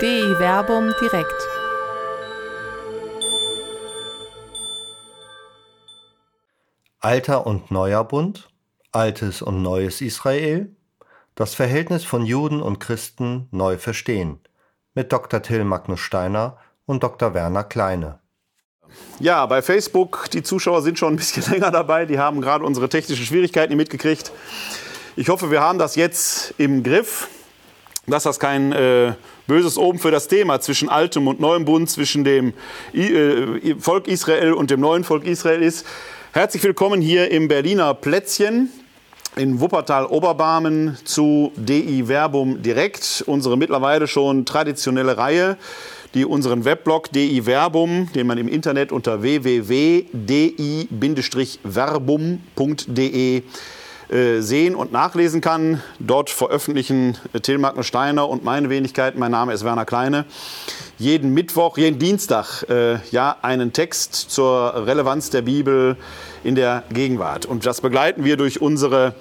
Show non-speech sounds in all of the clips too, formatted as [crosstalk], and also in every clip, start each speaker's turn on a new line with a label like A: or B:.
A: DI Werbung direkt.
B: Alter und Neuer Bund, Altes und Neues Israel, das Verhältnis von Juden und Christen neu verstehen, mit Dr. Till Magnus Steiner und Dr. Werner Kleine.
C: Ja, bei Facebook, die Zuschauer sind schon ein bisschen [laughs] länger dabei, die haben gerade unsere technischen Schwierigkeiten mitgekriegt. Ich hoffe, wir haben das jetzt im Griff, dass das kein äh, böses Oben für das Thema zwischen altem und neuem Bund, zwischen dem äh, Volk Israel und dem neuen Volk Israel ist. Herzlich willkommen hier im Berliner Plätzchen in Wuppertal-Oberbarmen zu DI Verbum Direkt, unsere mittlerweile schon traditionelle Reihe die unseren Weblog DI Verbum, den man im Internet unter www.di-verbum.de äh, sehen und nachlesen kann. Dort veröffentlichen Till Magnus Steiner und meine Wenigkeit, mein Name ist Werner Kleine, jeden Mittwoch, jeden Dienstag äh, ja einen Text zur Relevanz der Bibel in der Gegenwart. Und das begleiten wir durch unsere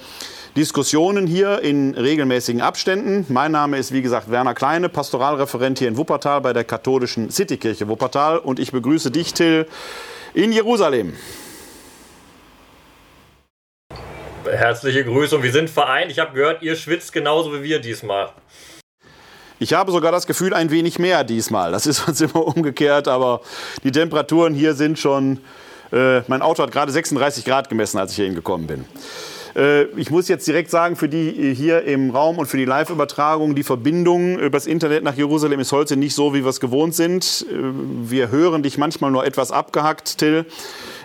C: Diskussionen hier in regelmäßigen Abständen. Mein Name ist, wie gesagt, Werner Kleine, Pastoralreferent hier in Wuppertal bei der katholischen Citykirche Wuppertal. Und ich begrüße dich, Till, in Jerusalem.
D: Herzliche Grüße und wir sind vereint. Ich habe gehört, ihr schwitzt genauso wie wir diesmal.
C: Ich habe sogar das Gefühl, ein wenig mehr diesmal. Das ist [laughs] uns immer umgekehrt, aber die Temperaturen hier sind schon. Äh, mein Auto hat gerade 36 Grad gemessen, als ich hier hingekommen bin. Äh, ich muss jetzt direkt sagen, für die hier im Raum und für die Live-Übertragung, die Verbindung übers Internet nach Jerusalem ist heute nicht so, wie wir es gewohnt sind. Äh, wir hören dich manchmal nur etwas abgehackt, Till.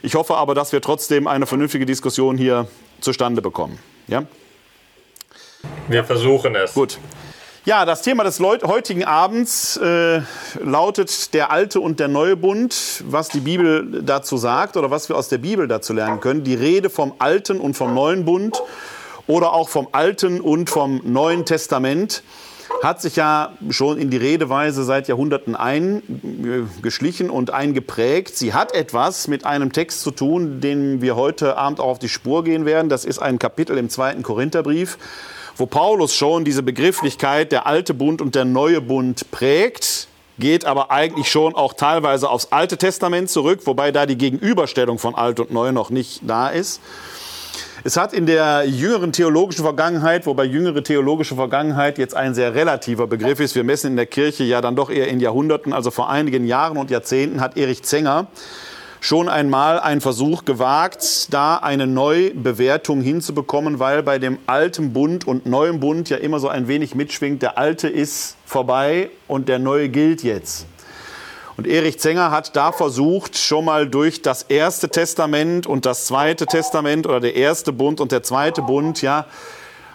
C: Ich hoffe aber, dass wir trotzdem eine vernünftige Diskussion hier zustande bekommen. Ja?
D: Wir versuchen es.
C: Gut. Ja, das Thema des heutigen Abends äh, lautet der alte und der neue Bund, was die Bibel dazu sagt oder was wir aus der Bibel dazu lernen können. Die Rede vom alten und vom neuen Bund oder auch vom alten und vom neuen Testament hat sich ja schon in die Redeweise seit Jahrhunderten eingeschlichen und eingeprägt. Sie hat etwas mit einem Text zu tun, den wir heute Abend auch auf die Spur gehen werden. Das ist ein Kapitel im zweiten Korintherbrief wo Paulus schon diese Begrifflichkeit der alte Bund und der neue Bund prägt, geht aber eigentlich schon auch teilweise aufs Alte Testament zurück, wobei da die Gegenüberstellung von alt und neu noch nicht da ist. Es hat in der jüngeren theologischen Vergangenheit, wobei jüngere theologische Vergangenheit jetzt ein sehr relativer Begriff ist, wir messen in der Kirche ja dann doch eher in Jahrhunderten, also vor einigen Jahren und Jahrzehnten hat Erich Zenger schon einmal einen Versuch gewagt, da eine Neubewertung hinzubekommen, weil bei dem alten Bund und neuen Bund ja immer so ein wenig mitschwingt, der alte ist vorbei und der neue gilt jetzt. Und Erich Zenger hat da versucht, schon mal durch das erste Testament und das zweite Testament oder der erste Bund und der zweite Bund, ja,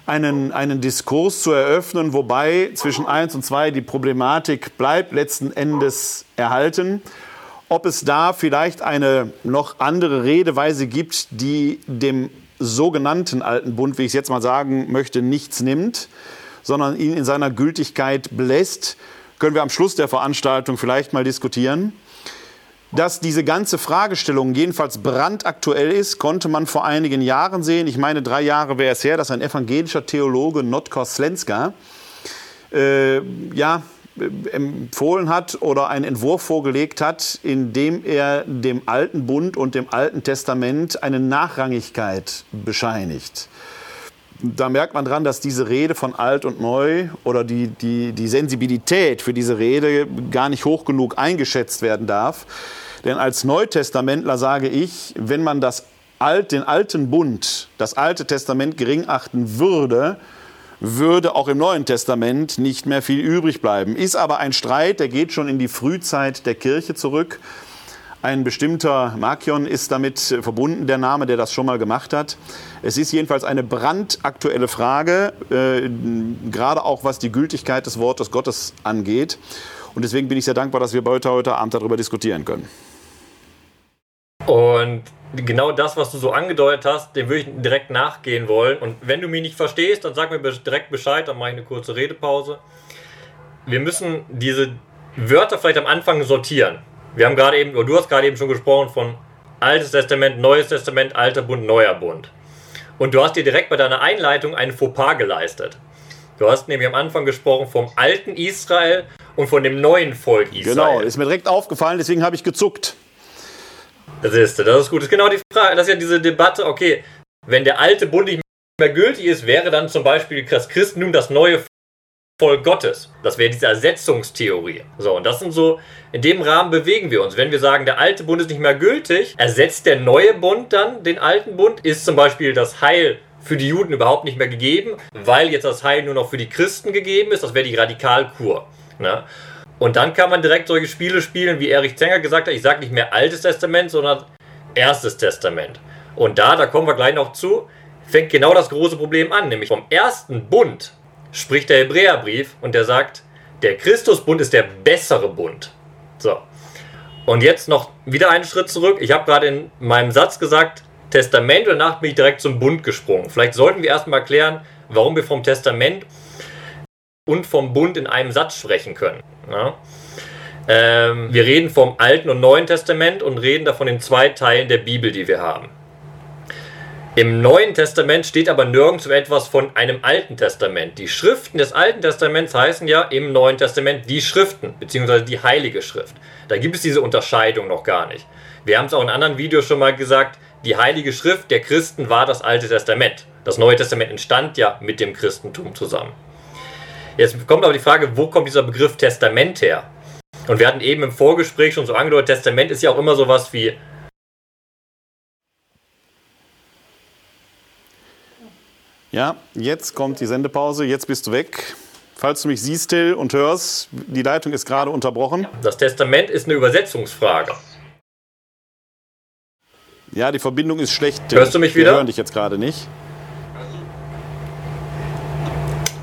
C: einen, einen Diskurs zu eröffnen, wobei zwischen eins und zwei die Problematik bleibt letzten Endes erhalten. Ob es da vielleicht eine noch andere Redeweise gibt, die dem sogenannten Alten Bund, wie ich es jetzt mal sagen möchte, nichts nimmt, sondern ihn in seiner Gültigkeit belässt, können wir am Schluss der Veranstaltung vielleicht mal diskutieren. Dass diese ganze Fragestellung jedenfalls brandaktuell ist, konnte man vor einigen Jahren sehen. Ich meine, drei Jahre wäre es her, dass ein evangelischer Theologe, Notkor Slenska, äh, ja, empfohlen hat oder einen Entwurf vorgelegt hat, in dem er dem Alten Bund und dem Alten Testament eine Nachrangigkeit bescheinigt. Da merkt man dran, dass diese Rede von alt und neu oder die, die, die Sensibilität für diese Rede gar nicht hoch genug eingeschätzt werden darf. Denn als Neutestamentler sage ich, wenn man das Alt, den alten Bund, das Alte Testament gering achten würde, würde auch im Neuen Testament nicht mehr viel übrig bleiben. Ist aber ein Streit, der geht schon in die Frühzeit der Kirche zurück. Ein bestimmter Markion ist damit verbunden, der Name, der das schon mal gemacht hat. Es ist jedenfalls eine brandaktuelle Frage, äh, gerade auch was die Gültigkeit des Wortes Gottes angeht. Und deswegen bin ich sehr dankbar, dass wir heute, heute Abend darüber diskutieren können.
D: Und genau das, was du so angedeutet hast, dem würde ich direkt nachgehen wollen. Und wenn du mich nicht verstehst, dann sag mir direkt Bescheid, dann mache ich eine kurze Redepause. Wir müssen diese Wörter vielleicht am Anfang sortieren. Wir haben gerade eben, oder du hast gerade eben schon gesprochen von Altes Testament, Neues Testament, Alter Bund, Neuer Bund. Und du hast dir direkt bei deiner Einleitung einen Fauxpas geleistet. Du hast nämlich am Anfang gesprochen vom alten Israel und von dem neuen Volk Israel.
C: Genau, ist mir direkt aufgefallen, deswegen habe ich gezuckt.
D: Das ist, das ist gut. Das ist genau die Frage. Das ist ja diese Debatte, okay, wenn der alte Bund nicht mehr gültig ist, wäre dann zum Beispiel das Christentum das neue Volk Gottes. Das wäre diese Ersetzungstheorie. So, und das sind so, in dem Rahmen bewegen wir uns. Wenn wir sagen, der alte Bund ist nicht mehr gültig, ersetzt der neue Bund dann den alten Bund? Ist zum Beispiel das Heil für die Juden überhaupt nicht mehr gegeben, weil jetzt das Heil nur noch für die Christen gegeben ist? Das wäre die Radikalkur. Ne? Und dann kann man direkt solche Spiele spielen, wie Erich Zenger gesagt hat, ich sage nicht mehr Altes Testament, sondern Erstes Testament. Und da, da kommen wir gleich noch zu, fängt genau das große Problem an, nämlich vom ersten Bund spricht der Hebräerbrief und der sagt, der Christusbund ist der bessere Bund. So. Und jetzt noch wieder einen Schritt zurück. Ich habe gerade in meinem Satz gesagt, Testament und danach bin ich direkt zum Bund gesprungen. Vielleicht sollten wir erstmal klären, warum wir vom Testament und vom Bund in einem Satz sprechen können. Ja? Ähm, wir reden vom Alten und Neuen Testament und reden davon in zwei Teilen der Bibel, die wir haben. Im Neuen Testament steht aber nirgends etwas von einem Alten Testament. Die Schriften des Alten Testaments heißen ja im Neuen Testament die Schriften, beziehungsweise die Heilige Schrift. Da gibt es diese Unterscheidung noch gar nicht. Wir haben es auch in anderen Videos schon mal gesagt, die Heilige Schrift der Christen war das Alte Testament. Das Neue Testament entstand ja mit dem Christentum zusammen. Jetzt kommt aber die Frage, wo kommt dieser Begriff Testament her? Und wir hatten eben im Vorgespräch schon so angedeutet, Testament ist ja auch immer sowas wie
C: Ja, jetzt kommt die Sendepause, jetzt bist du weg. Falls du mich siehst, Till, und hörst, die Leitung ist gerade unterbrochen.
D: Das Testament ist eine Übersetzungsfrage.
C: Ja, die Verbindung ist schlecht. Till.
D: Hörst du mich
C: Wir
D: wieder?
C: hören dich jetzt gerade nicht.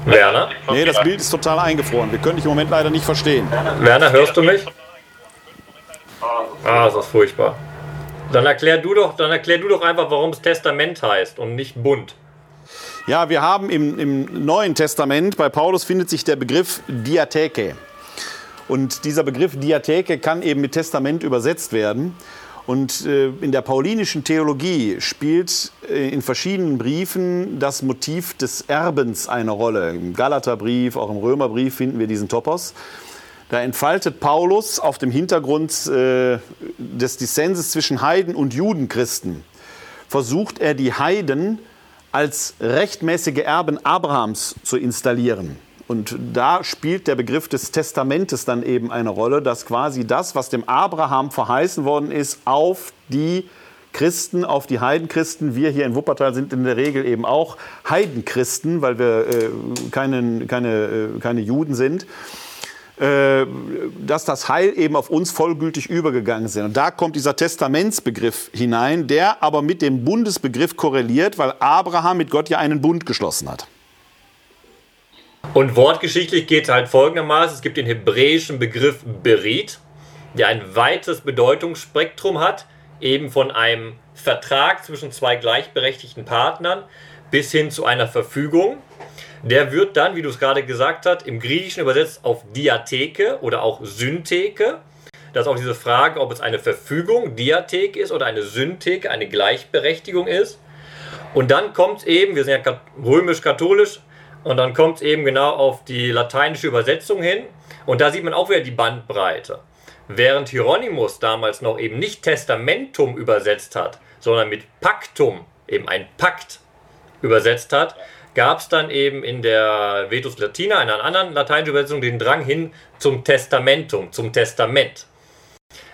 D: Werner?
C: Nee, das Bild ist total eingefroren. Wir können dich im Moment leider nicht verstehen.
D: Werner, hörst du mich? Ah, ist das furchtbar. Dann erklär du doch, dann erklär du doch einfach, warum es Testament heißt und nicht Bund.
C: Ja, wir haben im, im Neuen Testament, bei Paulus findet sich der Begriff Diatheke. Und dieser Begriff Diatheke kann eben mit Testament übersetzt werden. Und äh, in der paulinischen Theologie spielt äh, in verschiedenen Briefen das Motiv des Erbens eine Rolle. Im Galaterbrief, auch im Römerbrief finden wir diesen Topos. Da entfaltet Paulus auf dem Hintergrund äh, des Dissenses zwischen Heiden und Judenchristen, versucht er die Heiden als rechtmäßige Erben Abrahams zu installieren. Und da spielt der Begriff des Testamentes dann eben eine Rolle, dass quasi das, was dem Abraham verheißen worden ist, auf die Christen, auf die Heidenchristen. Wir hier in Wuppertal sind in der Regel eben auch Heidenchristen, weil wir äh, keine, keine, äh, keine Juden sind. Äh, dass das Heil eben auf uns vollgültig übergegangen sind. Und da kommt dieser Testamentsbegriff hinein, der aber mit dem Bundesbegriff korreliert, weil Abraham mit Gott ja einen Bund geschlossen hat.
D: Und wortgeschichtlich geht es halt folgendermaßen: Es gibt den hebräischen Begriff Berit, der ein weites Bedeutungsspektrum hat, eben von einem Vertrag zwischen zwei gleichberechtigten Partnern bis hin zu einer Verfügung. Der wird dann, wie du es gerade gesagt hast, im Griechischen übersetzt auf Diatheke oder auch Syntheke. Das ist auch diese Frage, ob es eine Verfügung, Diathek ist oder eine Syntheke, eine Gleichberechtigung ist. Und dann kommt es eben, wir sind ja römisch-katholisch, und dann kommt es eben genau auf die lateinische Übersetzung hin. Und da sieht man auch wieder die Bandbreite. Während Hieronymus damals noch eben nicht Testamentum übersetzt hat, sondern mit Pactum, eben ein Pakt, übersetzt hat, gab es dann eben in der Vetus Latina, einer anderen lateinischen Übersetzung, den Drang hin zum Testamentum, zum Testament.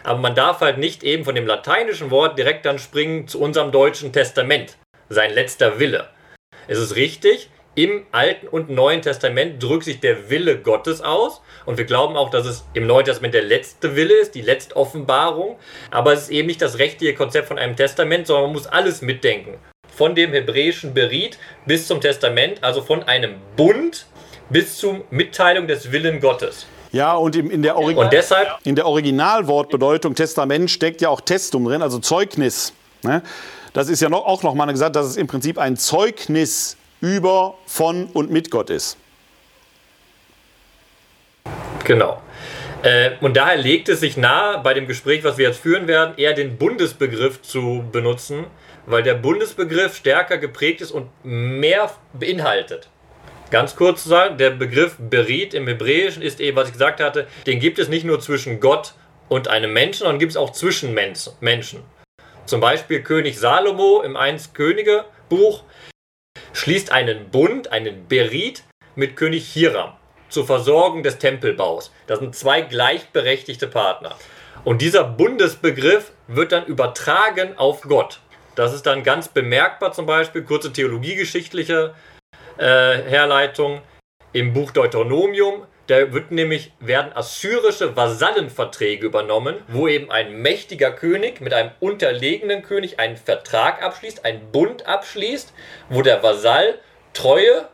D: Aber man darf halt nicht eben von dem lateinischen Wort direkt dann springen zu unserem deutschen Testament, sein letzter Wille. Es ist richtig, im Alten und Neuen Testament drückt sich der Wille Gottes aus. Und wir glauben auch, dass es im Neuen Testament der letzte Wille ist, die letzte Offenbarung. Aber es ist eben nicht das rechtliche Konzept von einem Testament, sondern man muss alles mitdenken. Von dem hebräischen Berit bis zum Testament, also von einem Bund bis zur Mitteilung des Willen Gottes.
C: Ja, und in, der, Origi
D: Und deshalb,
C: in der Originalwortbedeutung Testament steckt ja auch Testum drin, also Zeugnis. Ne? Das ist ja noch, auch nochmal gesagt, dass es im Prinzip ein Zeugnis über, von und mit Gott ist.
D: genau. Äh, und daher legt es sich nahe, bei dem Gespräch, was wir jetzt führen werden, eher den Bundesbegriff zu benutzen, weil der Bundesbegriff stärker geprägt ist und mehr beinhaltet. Ganz kurz zu sagen, der Begriff Berit im Hebräischen ist eben, was ich gesagt hatte, den gibt es nicht nur zwischen Gott und einem Menschen, sondern gibt es auch zwischen Menschen. Zum Beispiel König Salomo im 1 Könige Buch schließt einen Bund, einen Berit mit König Hiram zur Versorgung des Tempelbaus. Das sind zwei gleichberechtigte Partner. Und dieser Bundesbegriff wird dann übertragen auf Gott. Das ist dann ganz bemerkbar, zum Beispiel kurze theologiegeschichtliche äh, Herleitung im Buch Deuteronomium. Da wird nämlich, werden assyrische Vasallenverträge übernommen, wo eben ein mächtiger König mit einem unterlegenen König einen Vertrag abschließt, einen Bund abschließt, wo der Vasall Treue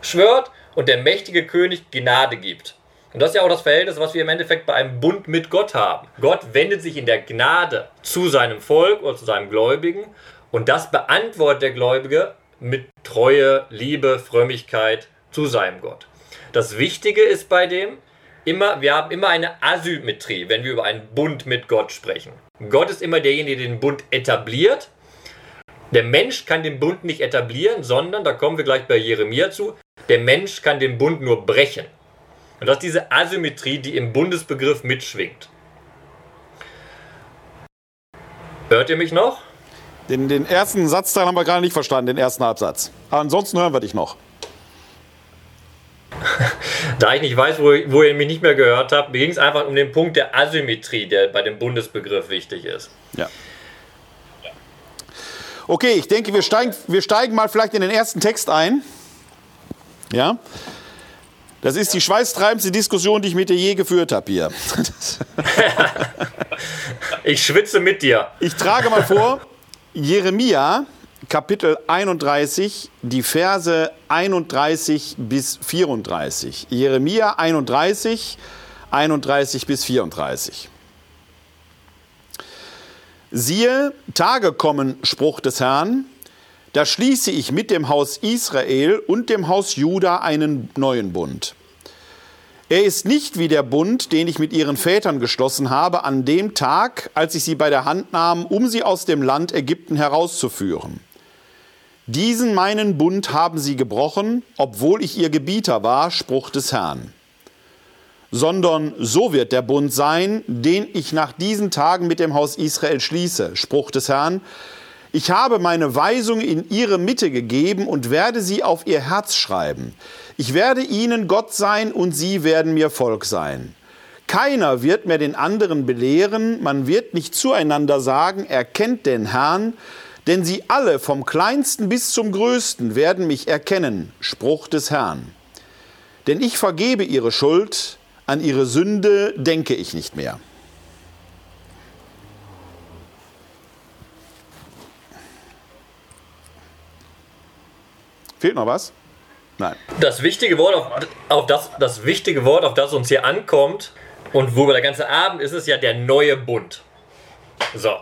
D: schwört und der mächtige König Gnade gibt. Und das ist ja auch das Verhältnis, was wir im Endeffekt bei einem Bund mit Gott haben. Gott wendet sich in der Gnade zu seinem Volk oder zu seinem Gläubigen und das beantwortet der Gläubige mit Treue, Liebe, Frömmigkeit zu seinem Gott. Das Wichtige ist bei dem, immer, wir haben immer eine Asymmetrie, wenn wir über einen Bund mit Gott sprechen. Gott ist immer derjenige, der den Bund etabliert. Der Mensch kann den Bund nicht etablieren, sondern, da kommen wir gleich bei Jeremia zu, der Mensch kann den Bund nur brechen. Und das ist diese Asymmetrie, die im Bundesbegriff mitschwingt. Hört ihr mich noch?
C: Den, den ersten Satzteil haben wir gerade nicht verstanden, den ersten Absatz. Aber ansonsten hören wir dich noch. [laughs]
D: da ich nicht weiß, wo, wo ihr mich nicht mehr gehört habt, ging es einfach um den Punkt der Asymmetrie, der bei dem Bundesbegriff wichtig ist.
C: Ja. Okay, ich denke, wir steigen, wir steigen mal vielleicht in den ersten Text ein. Ja. Das ist die schweißtreibendste Diskussion, die ich mit dir je geführt habe hier. [laughs]
D: ich schwitze mit dir.
C: Ich trage mal vor, Jeremia, Kapitel 31, die Verse 31 bis 34. Jeremia 31, 31 bis 34. Siehe, Tage kommen, Spruch des Herrn, da schließe ich mit dem Haus Israel und dem Haus Juda einen neuen Bund. Er ist nicht wie der Bund, den ich mit ihren Vätern geschlossen habe, an dem Tag, als ich sie bei der Hand nahm, um sie aus dem Land Ägypten herauszuführen. Diesen meinen Bund haben sie gebrochen, obwohl ich ihr Gebieter war, Spruch des Herrn. Sondern so wird der Bund sein, den ich nach diesen Tagen mit dem Haus Israel schließe, Spruch des Herrn, ich habe meine Weisung in ihre Mitte gegeben und werde sie auf ihr Herz schreiben. Ich werde ihnen Gott sein und sie werden mir Volk sein. Keiner wird mehr den anderen belehren, man wird nicht zueinander sagen, erkennt den Herrn, denn sie alle vom kleinsten bis zum größten werden mich erkennen, Spruch des Herrn. Denn ich vergebe ihre Schuld, an ihre Sünde denke ich nicht mehr. Fehlt noch was?
D: Nein. Das wichtige Wort, auf, auf, das, das wichtige Wort, auf das uns hier ankommt und worüber der ganze Abend ist, ist ja der neue Bund. So,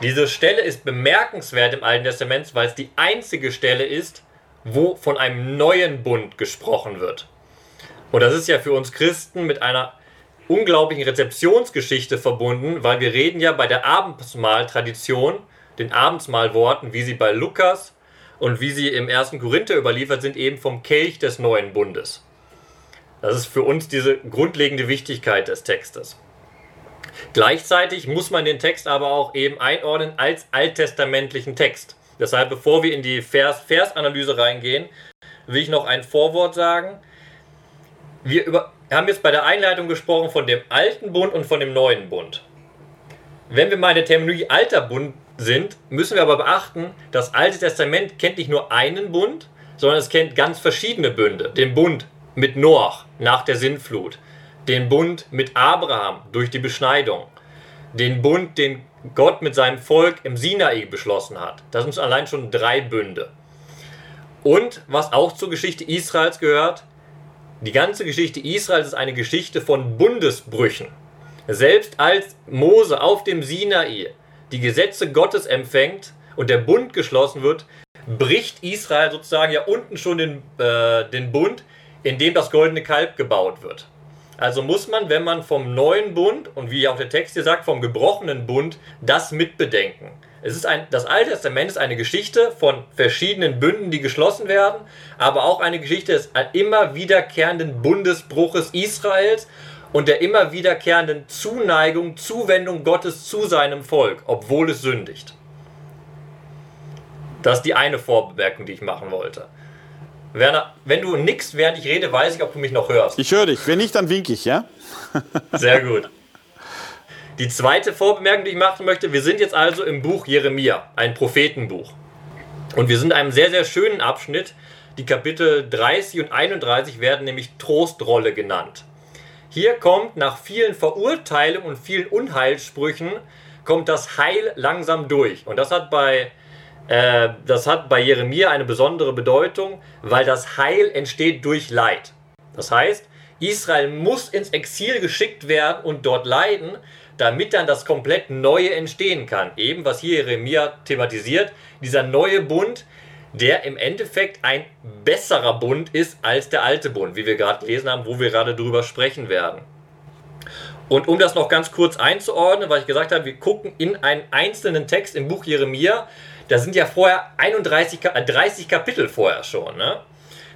D: diese Stelle ist bemerkenswert im Alten Testament, weil es die einzige Stelle ist, wo von einem neuen Bund gesprochen wird. Und das ist ja für uns Christen mit einer unglaublichen Rezeptionsgeschichte verbunden, weil wir reden ja bei der Abendmahltradition, den Abendsmahlworten, wie sie bei Lukas, und wie sie im ersten Korinther überliefert sind, eben vom Kelch des neuen Bundes. Das ist für uns diese grundlegende Wichtigkeit des Textes. Gleichzeitig muss man den Text aber auch eben einordnen als alttestamentlichen Text. Deshalb, bevor wir in die Vers-Vers-Analyse reingehen, will ich noch ein Vorwort sagen. Wir über, haben jetzt bei der Einleitung gesprochen von dem alten Bund und von dem neuen Bund. Wenn wir mal in der Terminologie alter Bund sind, müssen wir aber beachten, das Alte Testament kennt nicht nur einen Bund, sondern es kennt ganz verschiedene Bünde. Den Bund mit Noach nach der Sintflut, den Bund mit Abraham durch die Beschneidung, den Bund, den Gott mit seinem Volk im Sinai beschlossen hat. Das sind allein schon drei Bünde. Und was auch zur Geschichte Israels gehört, die ganze Geschichte Israels ist eine Geschichte von Bundesbrüchen. Selbst als Mose auf dem Sinai die Gesetze Gottes empfängt und der Bund geschlossen wird, bricht Israel sozusagen ja unten schon den, äh, den Bund, in dem das goldene Kalb gebaut wird. Also muss man, wenn man vom neuen Bund und wie auch der Text hier sagt, vom gebrochenen Bund, das mitbedenken. Es ist ein, das Alte Testament ist eine Geschichte von verschiedenen Bünden, die geschlossen werden, aber auch eine Geschichte des immer wiederkehrenden Bundesbruches Israels und der immer wiederkehrenden Zuneigung, Zuwendung Gottes zu seinem Volk, obwohl es sündigt. Das ist die eine Vorbemerkung, die ich machen wollte. Werner, wenn du nix während ich rede, weiß ich, ob du mich noch hörst.
C: Ich höre dich. Wenn nicht, dann wink ich, ja? [laughs]
D: Sehr gut. Die zweite Vorbemerkung, die ich machen möchte, wir sind jetzt also im Buch Jeremia, ein Prophetenbuch. Und wir sind in einem sehr, sehr schönen Abschnitt. Die Kapitel 30 und 31 werden nämlich Trostrolle genannt. Hier kommt nach vielen Verurteilungen und vielen Unheilsprüchen, kommt das Heil langsam durch. Und das hat bei äh, das hat bei Jeremia eine besondere Bedeutung, weil das Heil entsteht durch Leid. Das heißt, Israel muss ins Exil geschickt werden und dort leiden, damit dann das komplett Neue entstehen kann. Eben, was hier Jeremia thematisiert, dieser neue Bund, der im Endeffekt ein besserer Bund ist als der alte Bund, wie wir gerade gelesen haben, wo wir gerade drüber sprechen werden. Und um das noch ganz kurz einzuordnen, weil ich gesagt habe, wir gucken in einen einzelnen Text im Buch Jeremia, da sind ja vorher 31, 30 äh, Kapitel vorher schon. Ne?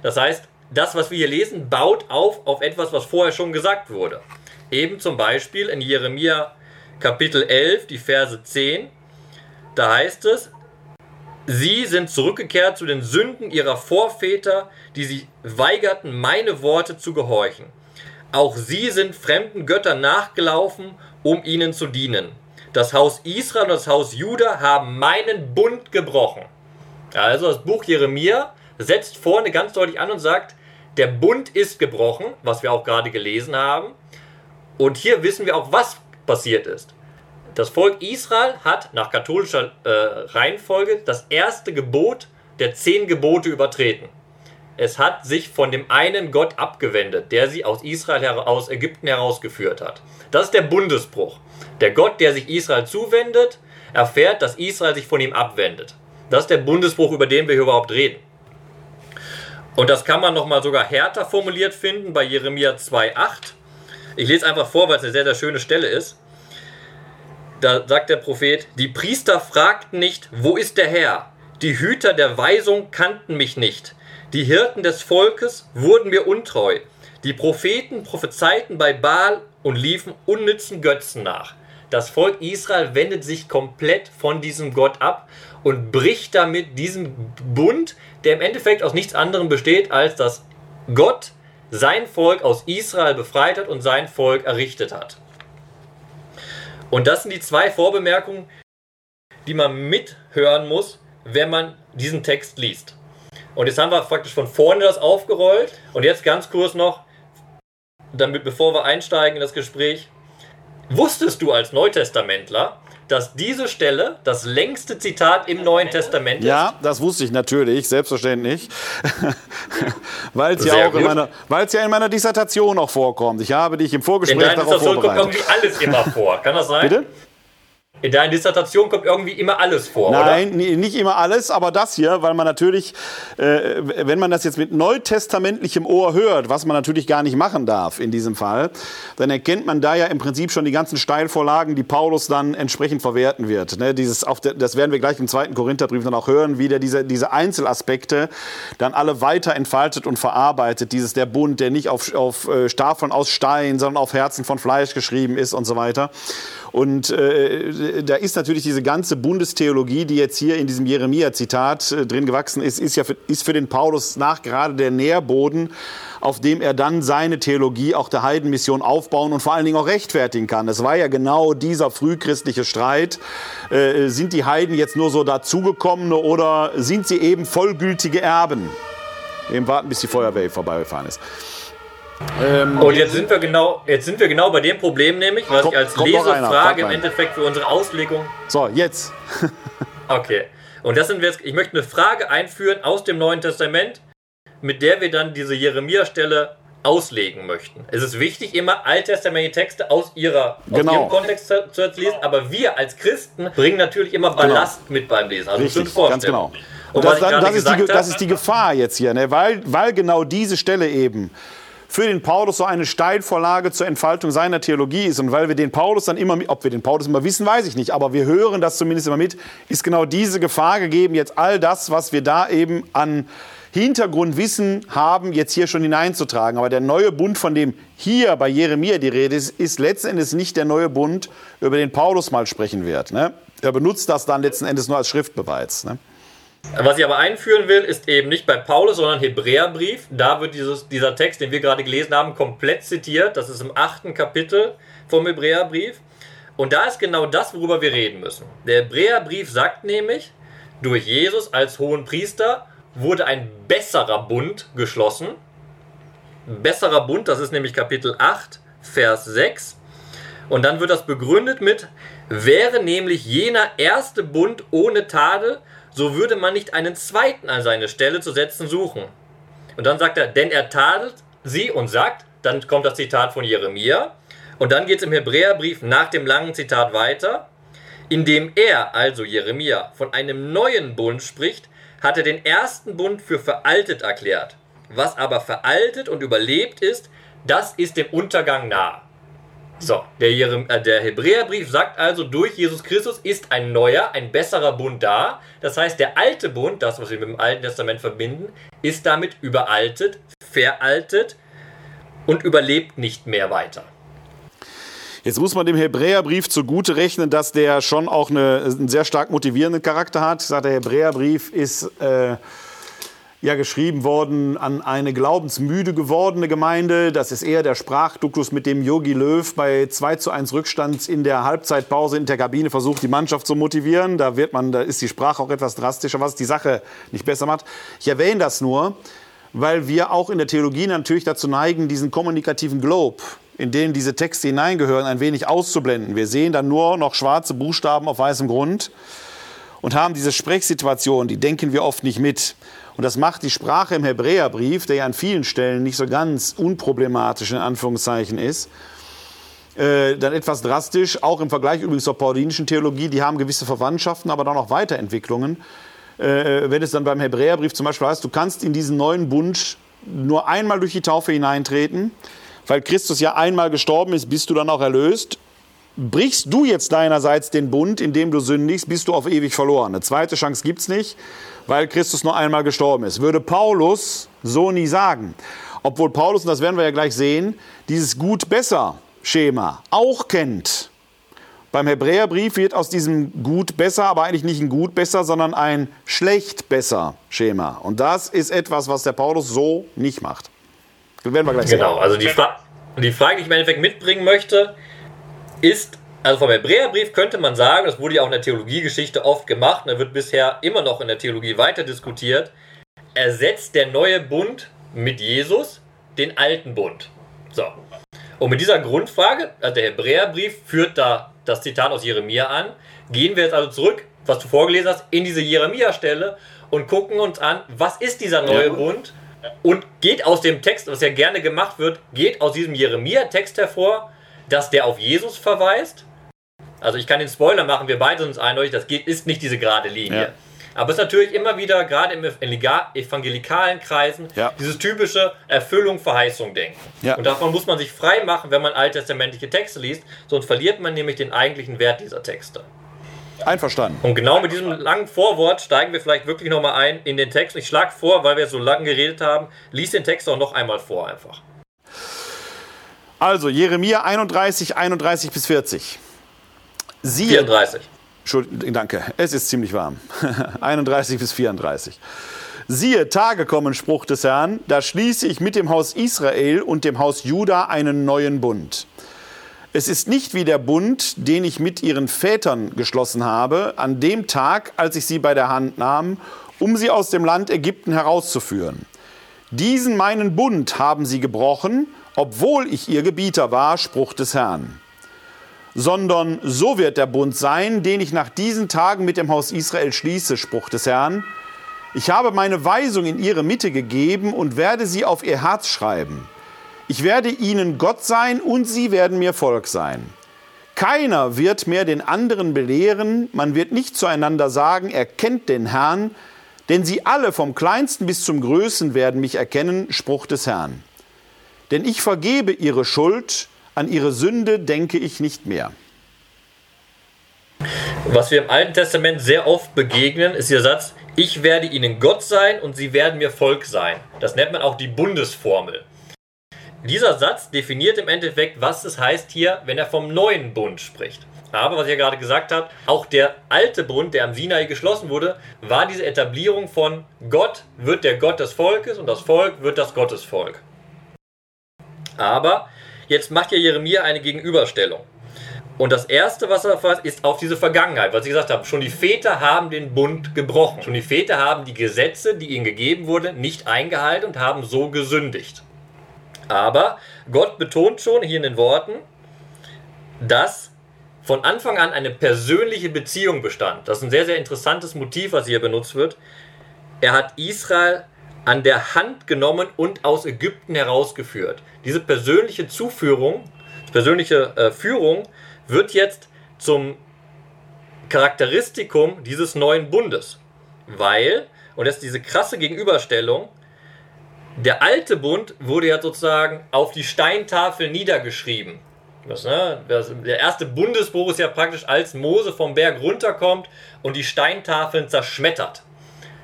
D: Das heißt, das, was wir hier lesen, baut auf auf etwas, was vorher schon gesagt wurde. Eben zum Beispiel in Jeremia Kapitel 11, die Verse 10, da heißt es, Sie sind zurückgekehrt zu den Sünden ihrer Vorväter, die sich weigerten, meine Worte zu gehorchen. Auch sie sind fremden Göttern nachgelaufen, um ihnen zu dienen das Haus Israel und das Haus Juda haben meinen Bund gebrochen. Also das Buch Jeremia setzt vorne ganz deutlich an und sagt, der Bund ist gebrochen, was wir auch gerade gelesen haben. Und hier wissen wir auch, was passiert ist. Das Volk Israel hat nach katholischer äh, Reihenfolge das erste Gebot der zehn Gebote übertreten. Es hat sich von dem einen Gott abgewendet, der sie aus Israel aus Ägypten herausgeführt hat. Das ist der Bundesbruch. Der Gott, der sich Israel zuwendet, erfährt, dass Israel sich von ihm abwendet. Das ist der Bundesbruch, über den wir hier überhaupt reden. Und das kann man nochmal sogar härter formuliert finden bei Jeremia 2,8. Ich lese einfach vor, weil es eine sehr, sehr schöne Stelle ist. Da sagt der Prophet, die Priester fragten nicht, wo ist der Herr? Die Hüter der Weisung kannten mich nicht. Die Hirten des Volkes wurden mir untreu. Die Propheten prophezeiten bei Baal und liefen unnützen Götzen nach. Das Volk Israel wendet sich komplett von diesem Gott ab und bricht damit diesen Bund, der im Endeffekt aus nichts anderem besteht, als dass Gott sein Volk aus Israel befreit hat und sein Volk errichtet hat. Und das sind die zwei Vorbemerkungen, die man mithören muss, wenn man diesen Text liest. Und jetzt haben wir praktisch von vorne das aufgerollt. Und jetzt ganz kurz noch, damit bevor wir einsteigen in das Gespräch. Wusstest du als Neutestamentler, dass diese Stelle das längste Zitat im Neuen Testament ist?
C: Ja, das wusste ich natürlich, selbstverständlich. [laughs] weil es ja auch in meiner, ja in meiner Dissertation auch vorkommt. Ich habe dich im Vorgespräch in darauf vorbereitet. kommt
D: irgendwie alles immer vor. Kann das sein? Bitte? In deiner Dissertation kommt irgendwie immer alles vor,
C: Nein, oder? nicht immer alles, aber das hier, weil man natürlich, äh, wenn man das jetzt mit neutestamentlichem Ohr hört, was man natürlich gar nicht machen darf in diesem Fall, dann erkennt man da ja im Prinzip schon die ganzen Steilvorlagen, die Paulus dann entsprechend verwerten wird. Ne, dieses auf der, das werden wir gleich im zweiten Korintherbrief dann auch hören, wie der diese, diese Einzelaspekte dann alle weiter entfaltet und verarbeitet. Dieses der Bund, der nicht auf, auf äh, Stafeln aus Stein, sondern auf Herzen von Fleisch geschrieben ist und so weiter. Und äh, da ist natürlich diese ganze Bundestheologie, die jetzt hier in diesem Jeremia-Zitat äh, drin gewachsen ist, ist ja für, ist für den Paulus nach gerade der Nährboden, auf dem er dann seine Theologie auch der Heidenmission aufbauen und vor allen Dingen auch rechtfertigen kann. Es war ja genau dieser frühchristliche Streit. Äh, sind die Heiden jetzt nur so dazugekommene oder sind sie eben vollgültige Erben? Eben warten, bis die Feuerwehr vorbeigefahren ist.
D: Ähm, und jetzt sind wir genau, jetzt sind wir genau bei dem Problem nämlich, was komm, ich als Lesefrage im Endeffekt für unsere Auslegung.
C: So, jetzt.
D: okay. Und das sind wir jetzt, ich möchte eine Frage einführen aus dem Neuen Testament, mit der wir dann diese Jeremia-Stelle auslegen möchten. Es ist wichtig, immer alttestamentliche Texte aus, ihrer, genau. aus ihrem Kontext zu, zu lesen, aber wir als Christen bringen natürlich immer genau. Ballast genau. mit beim Lesen.
C: Also Richtig, ganz genau. Und, Und das, das, ist die, das, ist die, Gefahr jetzt hier, ne? weil, weil genau diese Stelle eben für den Paulus so eine Steilvorlage zur Entfaltung seiner Theologie ist und weil wir den Paulus dann immer, ob wir den Paulus immer wissen, weiß ich nicht, aber wir hören das zumindest immer mit, ist genau diese Gefahr gegeben, jetzt all das, was wir da eben an Hintergrundwissen haben, jetzt hier schon hineinzutragen. Aber der neue Bund, von dem hier bei Jeremia die Rede ist, ist letzten Endes nicht der neue Bund, über den Paulus mal sprechen wird. Ne? Er benutzt das dann letzten Endes nur als Schriftbeweis. Ne?
D: Was ich aber einführen will, ist eben nicht bei Paulus, sondern Hebräerbrief. Da wird dieses, dieser Text, den wir gerade gelesen haben, komplett zitiert. Das ist im achten Kapitel vom Hebräerbrief. Und da ist genau das, worüber wir reden müssen. Der Hebräerbrief sagt nämlich, durch Jesus als hohen Priester wurde ein besserer Bund geschlossen. Besserer Bund, das ist nämlich Kapitel 8, Vers 6. Und dann wird das begründet mit, wäre nämlich jener erste Bund ohne Tadel, so würde man nicht einen zweiten an seine Stelle zu setzen suchen. Und dann sagt er, denn er tadelt sie und sagt, dann kommt das Zitat von Jeremia, und dann geht es im Hebräerbrief nach dem langen Zitat weiter, indem er, also Jeremia, von einem neuen Bund spricht, hat er den ersten Bund für veraltet erklärt. Was aber veraltet und überlebt ist, das ist dem Untergang nah. So, der, äh, der Hebräerbrief sagt also, durch Jesus Christus ist ein neuer, ein besserer Bund da. Das heißt, der alte Bund, das, was wir mit dem Alten Testament verbinden, ist damit überaltet, veraltet und überlebt nicht mehr weiter.
C: Jetzt muss man dem Hebräerbrief zugute rechnen, dass der schon auch eine, einen sehr stark motivierenden Charakter hat. Ich sage, der Hebräerbrief ist äh, ja geschrieben worden an eine glaubensmüde gewordene Gemeinde. Das ist eher der Sprachduktus, mit dem Yogi Löw bei 2 zu 1 Rückstand in der Halbzeitpause in der Kabine versucht, die Mannschaft zu motivieren. Da, wird man, da ist die Sprache auch etwas drastischer, was die Sache nicht besser macht. Ich erwähne das nur, weil wir auch in der Theologie natürlich dazu neigen, diesen kommunikativen Globe, in den diese Texte hineingehören, ein wenig auszublenden. Wir sehen dann nur noch schwarze Buchstaben auf weißem Grund und haben diese Sprechsituation, die denken wir oft nicht mit. Und das macht die Sprache im Hebräerbrief, der ja an vielen Stellen nicht so ganz unproblematisch in Anführungszeichen ist, äh, dann etwas drastisch, auch im Vergleich übrigens zur paulinischen Theologie, die haben gewisse Verwandtschaften, aber dann auch Weiterentwicklungen. Äh, wenn es dann beim Hebräerbrief zum Beispiel heißt, du kannst in diesen neuen Bund nur einmal durch die Taufe hineintreten, weil Christus ja einmal gestorben ist, bist du dann auch erlöst. Brichst du jetzt deinerseits den Bund, indem du sündigst, bist du auf ewig verloren. Eine zweite Chance gibt es nicht, weil Christus nur einmal gestorben ist. Würde Paulus so nie sagen. Obwohl Paulus, und das werden wir ja gleich sehen, dieses Gut-Besser-Schema auch kennt. Beim Hebräerbrief wird aus diesem Gut besser, aber eigentlich nicht ein Gut besser, sondern ein schlecht besser Schema. Und das ist etwas, was der Paulus so nicht macht.
D: Das werden wir gleich genau, sehen. also die, Fra die Frage, die ich im Endeffekt mitbringen möchte, ist, also vom Hebräerbrief könnte man sagen, das wurde ja auch in der Theologiegeschichte oft gemacht, und da wird bisher immer noch in der Theologie weiter diskutiert, ersetzt der neue Bund mit Jesus den alten Bund. So. Und mit dieser Grundfrage, also der Hebräerbrief führt da das Zitat aus Jeremia an, gehen wir jetzt also zurück, was du vorgelesen hast, in diese Jeremia-Stelle und gucken uns an, was ist dieser neue ja. Bund und geht aus dem Text, was ja gerne gemacht wird, geht aus diesem Jeremia-Text hervor, dass der auf Jesus verweist. Also ich kann den Spoiler machen, wir beide sind uns eindeutig, das geht, ist nicht diese gerade Linie. Ja. Aber es ist natürlich immer wieder, gerade im evangelikalen Kreisen, ja. dieses typische Erfüllung, Verheißung denken. Ja. Und davon muss man sich frei machen, wenn man alttestamentliche Texte liest, sonst verliert man nämlich den eigentlichen Wert dieser Texte.
C: Einverstanden.
D: Und genau mit diesem langen Vorwort steigen wir vielleicht wirklich nochmal ein in den Text. Ich schlage vor, weil wir so lange geredet haben, lies den Text auch noch einmal vor einfach.
C: Also Jeremia 31, 31 bis 40.
D: Siehe, 34.
C: Entschuldigung, danke, es ist ziemlich warm. [laughs] 31 bis 34. Siehe, Tage kommen, Spruch des Herrn, da schließe ich mit dem Haus Israel und dem Haus Juda einen neuen Bund es ist nicht wie der Bund, den ich mit ihren Vätern geschlossen habe, an dem Tag, als ich sie bei der Hand nahm, um sie aus dem Land Ägypten herauszuführen. Diesen meinen Bund haben sie gebrochen, obwohl ich ihr Gebieter war, Spruch des Herrn. Sondern so wird der Bund sein, den ich nach diesen Tagen mit dem Haus Israel schließe, Spruch des Herrn. Ich habe meine Weisung in ihre Mitte gegeben und werde sie auf ihr Herz schreiben. Ich werde ihnen Gott sein und sie werden mir Volk sein. Keiner wird mehr den anderen belehren, man wird nicht zueinander sagen, er kennt den Herrn, denn sie alle vom kleinsten bis zum größten werden mich erkennen, Spruch des Herrn. denn ich vergebe ihre Schuld, an ihre Sünde denke ich nicht mehr.
D: Was wir im Alten Testament sehr oft begegnen, ist der Satz, ich werde ihnen Gott sein und sie werden mir Volk sein. Das nennt man auch die Bundesformel. Dieser Satz definiert im Endeffekt, was es heißt hier, wenn er vom neuen Bund spricht. Aber, was ich ja gerade gesagt habe, auch der alte Bund, der am Sinai geschlossen wurde, war diese Etablierung von Gott wird der Gott des Volkes und das Volk wird das Gottesvolk. Aber jetzt macht ja Jeremia eine Gegenüberstellung. Und das Erste, was er fasst, ist auf diese Vergangenheit. Was ich gesagt habe, schon die Väter haben den Bund gebrochen. Schon die Väter haben die Gesetze, die ihnen gegeben wurden, nicht eingehalten und haben so gesündigt. Aber Gott betont schon hier in den Worten, dass von Anfang an eine persönliche Beziehung bestand. Das ist ein sehr, sehr interessantes Motiv, was hier benutzt wird. Er hat Israel an der Hand genommen und aus Ägypten herausgeführt. Diese persönliche Zuführung, persönliche äh, Führung wird jetzt zum Charakteristikum dieses neuen Bundes. Weil, und das ist diese krasse Gegenüberstellung, der alte Bund wurde ja sozusagen auf die Steintafel niedergeschrieben. Das, ne, das, der erste Bundesbruch ist ja praktisch, als Mose vom Berg runterkommt und die Steintafeln zerschmettert.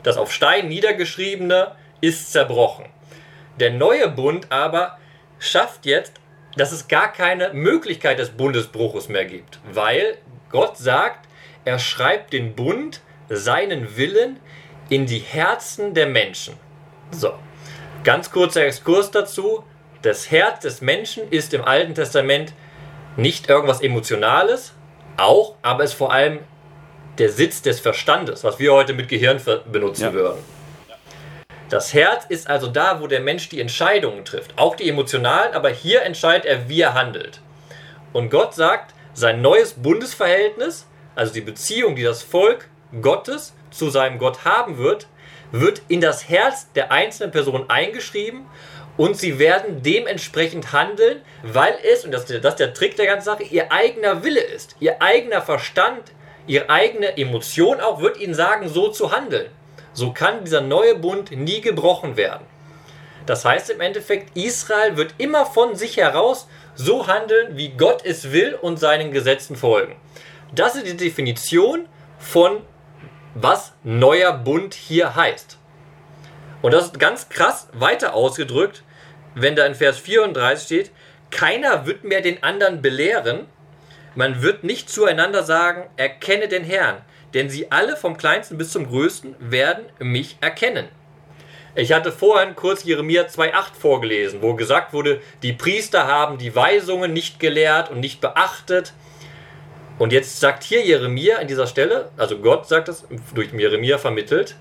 D: Das auf Stein niedergeschriebene ist zerbrochen. Der neue Bund aber schafft jetzt dass es gar keine Möglichkeit des Bundesbruches mehr gibt, weil Gott sagt, er schreibt den Bund, seinen Willen in die Herzen der Menschen. So, ganz kurzer Exkurs dazu. Das Herz des Menschen ist im Alten Testament nicht irgendwas Emotionales, auch, aber es ist vor allem der Sitz des Verstandes, was wir heute mit Gehirn benutzen ja. würden. Das Herz ist also da, wo der Mensch die Entscheidungen trifft, auch die emotionalen, aber hier entscheidet er, wie er handelt. Und Gott sagt, sein neues Bundesverhältnis, also die Beziehung, die das Volk Gottes zu seinem Gott haben wird, wird in das Herz der einzelnen Person eingeschrieben und sie werden dementsprechend handeln, weil es, und das, das ist der Trick der ganzen Sache, ihr eigener Wille ist, ihr eigener Verstand, ihre eigene Emotion auch wird ihnen sagen, so zu handeln. So kann dieser neue Bund nie gebrochen werden. Das heißt im Endeffekt, Israel wird immer von sich heraus so handeln, wie Gott es will und seinen Gesetzen folgen. Das ist die Definition von was neuer Bund hier heißt. Und das ist ganz krass weiter ausgedrückt, wenn da in Vers 34 steht, keiner wird mehr den anderen belehren, man wird nicht zueinander sagen, erkenne den Herrn, denn sie alle vom kleinsten bis zum größten werden mich erkennen. Ich hatte vorhin kurz Jeremia 2.8 vorgelesen, wo gesagt wurde, die Priester haben die Weisungen nicht gelehrt und nicht beachtet. Und jetzt sagt hier Jeremia an dieser Stelle, also Gott sagt das durch Jeremia vermittelt,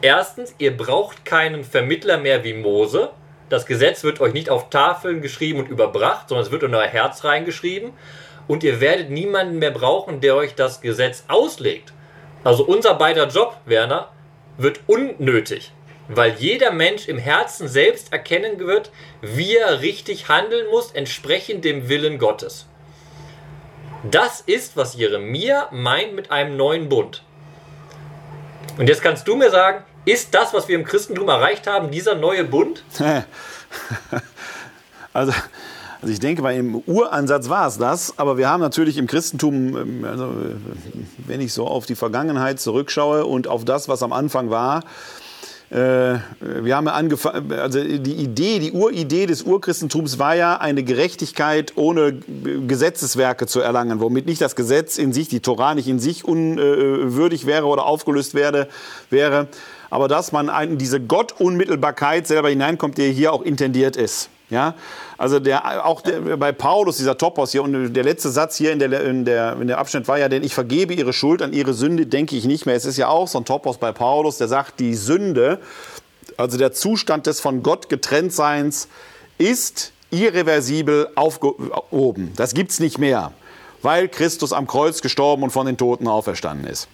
D: erstens, ihr braucht keinen Vermittler mehr wie Mose. Das Gesetz wird euch nicht auf Tafeln geschrieben und überbracht, sondern es wird in euer Herz reingeschrieben. Und ihr werdet niemanden mehr brauchen, der euch das Gesetz auslegt. Also unser beider Job, Werner, wird unnötig, weil jeder Mensch im Herzen selbst erkennen wird, wie er richtig handeln muss, entsprechend dem Willen Gottes. Das ist, was Jeremia meint mit einem neuen Bund. Und jetzt kannst du mir sagen, ist das, was wir im Christentum erreicht haben, dieser neue Bund? [laughs]
C: also also ich denke mal, im Uransatz war es das, aber wir haben natürlich im Christentum, ähm, also wenn ich so auf die Vergangenheit zurückschaue und auf das, was am Anfang war, äh, wir haben angefangen, also die Idee, die Uridee des Urchristentums war ja, eine Gerechtigkeit ohne Gesetzeswerke zu erlangen, womit nicht das Gesetz in sich, die Torah nicht in sich unwürdig wäre oder aufgelöst werde, wäre, aber dass man in diese Gottunmittelbarkeit selber hineinkommt, die hier auch intendiert ist. Ja, also der, auch der, bei Paulus, dieser Topos hier, und der letzte Satz hier in der, in, der, in der Abschnitt war ja, denn ich vergebe ihre Schuld, an ihre Sünde denke ich nicht mehr. Es ist ja auch so ein Topos bei Paulus, der sagt, die Sünde, also der Zustand des von Gott getrenntseins, ist irreversibel aufgehoben. Das gibt's nicht mehr, weil Christus am Kreuz gestorben und von den Toten auferstanden ist.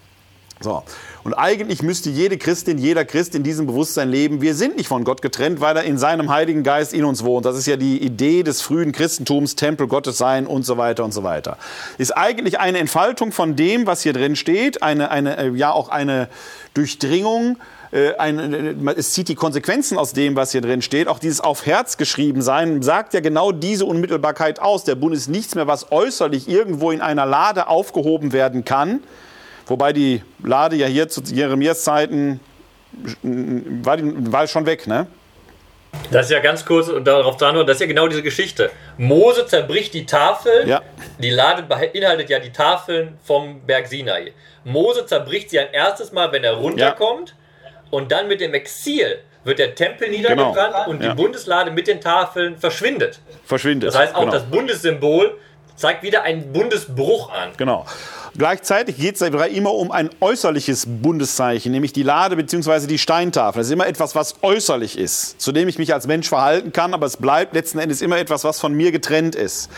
C: So. Und eigentlich müsste jede Christin, jeder Christ in diesem Bewusstsein leben, wir sind nicht von Gott getrennt, weil er in seinem Heiligen Geist in uns wohnt. Das ist ja die Idee des frühen Christentums, Tempel Gottes sein und so weiter und so weiter. Ist eigentlich eine Entfaltung von dem, was hier drin steht, eine, eine, äh, ja auch eine Durchdringung äh, ein, äh, es zieht die Konsequenzen aus dem, was hier drin steht. Auch dieses auf Herz geschrieben sein sagt ja genau diese Unmittelbarkeit aus. Der Bund ist nichts mehr, was äußerlich irgendwo in einer Lade aufgehoben werden kann. Wobei die Lade ja hier zu Jeremias Zeiten war, die, war schon weg, ne?
D: Das ist ja ganz kurz und darauf zu antworten, das ist ja genau diese Geschichte. Mose zerbricht die Tafeln,
C: Ja.
D: die Lade beinhaltet ja die Tafeln vom Berg Sinai. Mose zerbricht sie ein erstes Mal, wenn er runterkommt und dann mit dem Exil wird der Tempel niedergebrannt
C: Genau.
D: und
C: Ja.
D: die Bundeslade mit den Tafeln verschwindet.
C: Verschwindet.
D: Das heißt, auch
C: genau.
D: das Bundessymbol zeigt wieder einen Bundesbruch an.
C: Genau. Gleichzeitig geht es immer um ein äußerliches Bundeszeichen, nämlich die Lade bzw. die Steintafel. Das ist immer etwas, was äußerlich ist, zu dem ich mich als Mensch verhalten kann, aber es bleibt letzten Endes immer etwas, was von mir getrennt ist.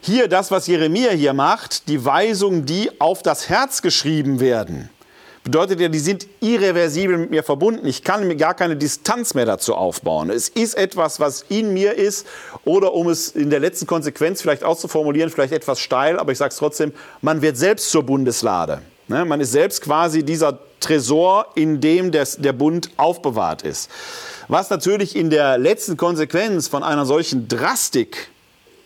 C: Hier das, was Jeremia hier macht, die Weisungen, die auf das Herz geschrieben werden, bedeutet ja, die sind irreversibel mit mir verbunden. Ich kann mir gar keine Distanz mehr dazu aufbauen. Es ist etwas, was in mir ist oder um es in der letzten Konsequenz vielleicht auszuformulieren, vielleicht etwas steil, aber ich sage es trotzdem, man wird selbst zur Bundeslade. Ne? Man ist selbst quasi dieser Tresor, in dem des, der Bund aufbewahrt ist. Was natürlich in der letzten Konsequenz von einer solchen Drastik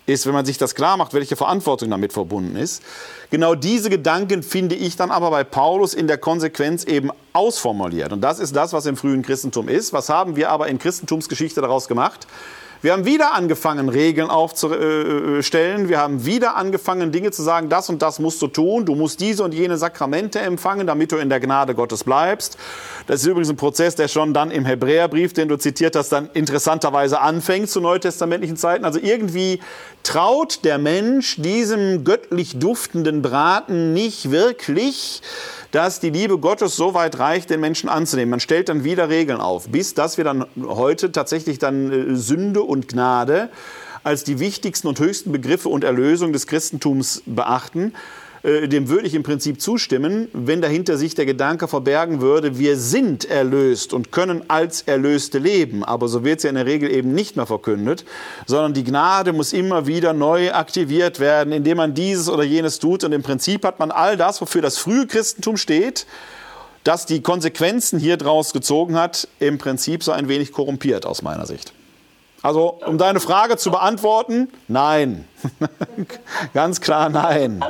C: ist, wenn man sich das klar macht, welche Verantwortung damit verbunden ist. Genau diese Gedanken finde ich dann aber bei Paulus in der Konsequenz eben ausformuliert. Und das ist das, was im frühen Christentum ist. Was haben wir aber in Christentumsgeschichte daraus gemacht? Wir haben wieder angefangen, Regeln aufzustellen. Wir haben wieder angefangen, Dinge zu sagen, das und das musst du tun. Du musst diese und jene Sakramente empfangen, damit du in der Gnade Gottes bleibst. Das ist übrigens ein Prozess, der schon dann im Hebräerbrief, den du zitiert hast, dann interessanterweise anfängt zu neutestamentlichen Zeiten. Also irgendwie traut der Mensch diesem göttlich duftenden Braten nicht wirklich, dass die Liebe Gottes so weit reicht, den Menschen anzunehmen. Man stellt dann wieder Regeln auf, bis dass wir dann heute tatsächlich dann äh, Sünde und Gnade als die wichtigsten und höchsten Begriffe und Erlösung des Christentums beachten. Äh, Dem würde ich im Prinzip zustimmen, wenn dahinter sich der Gedanke verbergen würde, wir sind erlöst und können als Erlöste leben. Aber so wird es ja in der Regel eben nicht mehr verkündet, sondern die Gnade muss immer wieder neu aktiviert werden, indem man dieses oder jenes tut. Und im Prinzip hat man all das, wofür das frühe Christentum steht, das die Konsequenzen hier draus gezogen hat, im Prinzip so ein wenig korrumpiert aus meiner Sicht. Also, um deine Frage zu beantworten, nein. [laughs] Ganz klar nein.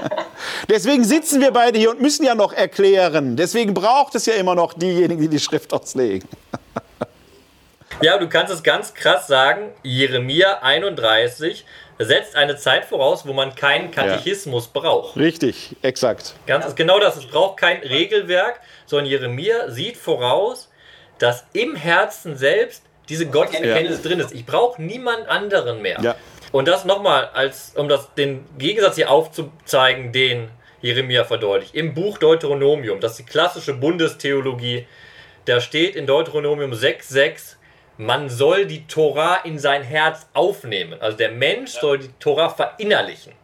C: [laughs] Deswegen sitzen wir beide hier und müssen ja noch erklären. Deswegen braucht es ja immer noch diejenigen, die die Schrift auslegen. [laughs]
D: Ja, du kannst es ganz krass sagen, Jeremia 31 setzt eine Zeit voraus, wo man keinen Katechismus braucht.
C: Richtig, exakt.
D: Ganz genau das. Es braucht kein Regelwerk, sondern Jeremia sieht voraus, dass im Herzen selbst diese Gotteserkenntnis drin ist. Ich brauche niemand anderen mehr.
C: Ja.
D: Und das nochmal, als um das, den Gegensatz hier aufzuzeigen, den Jeremia verdeutlicht. Im Buch Deuteronomium, das ist die klassische Bundestheologie, da steht in Deuteronomium 6,6, man soll die Tora in sein Herz aufnehmen. Also der Mensch soll die Tora verinnerlichen.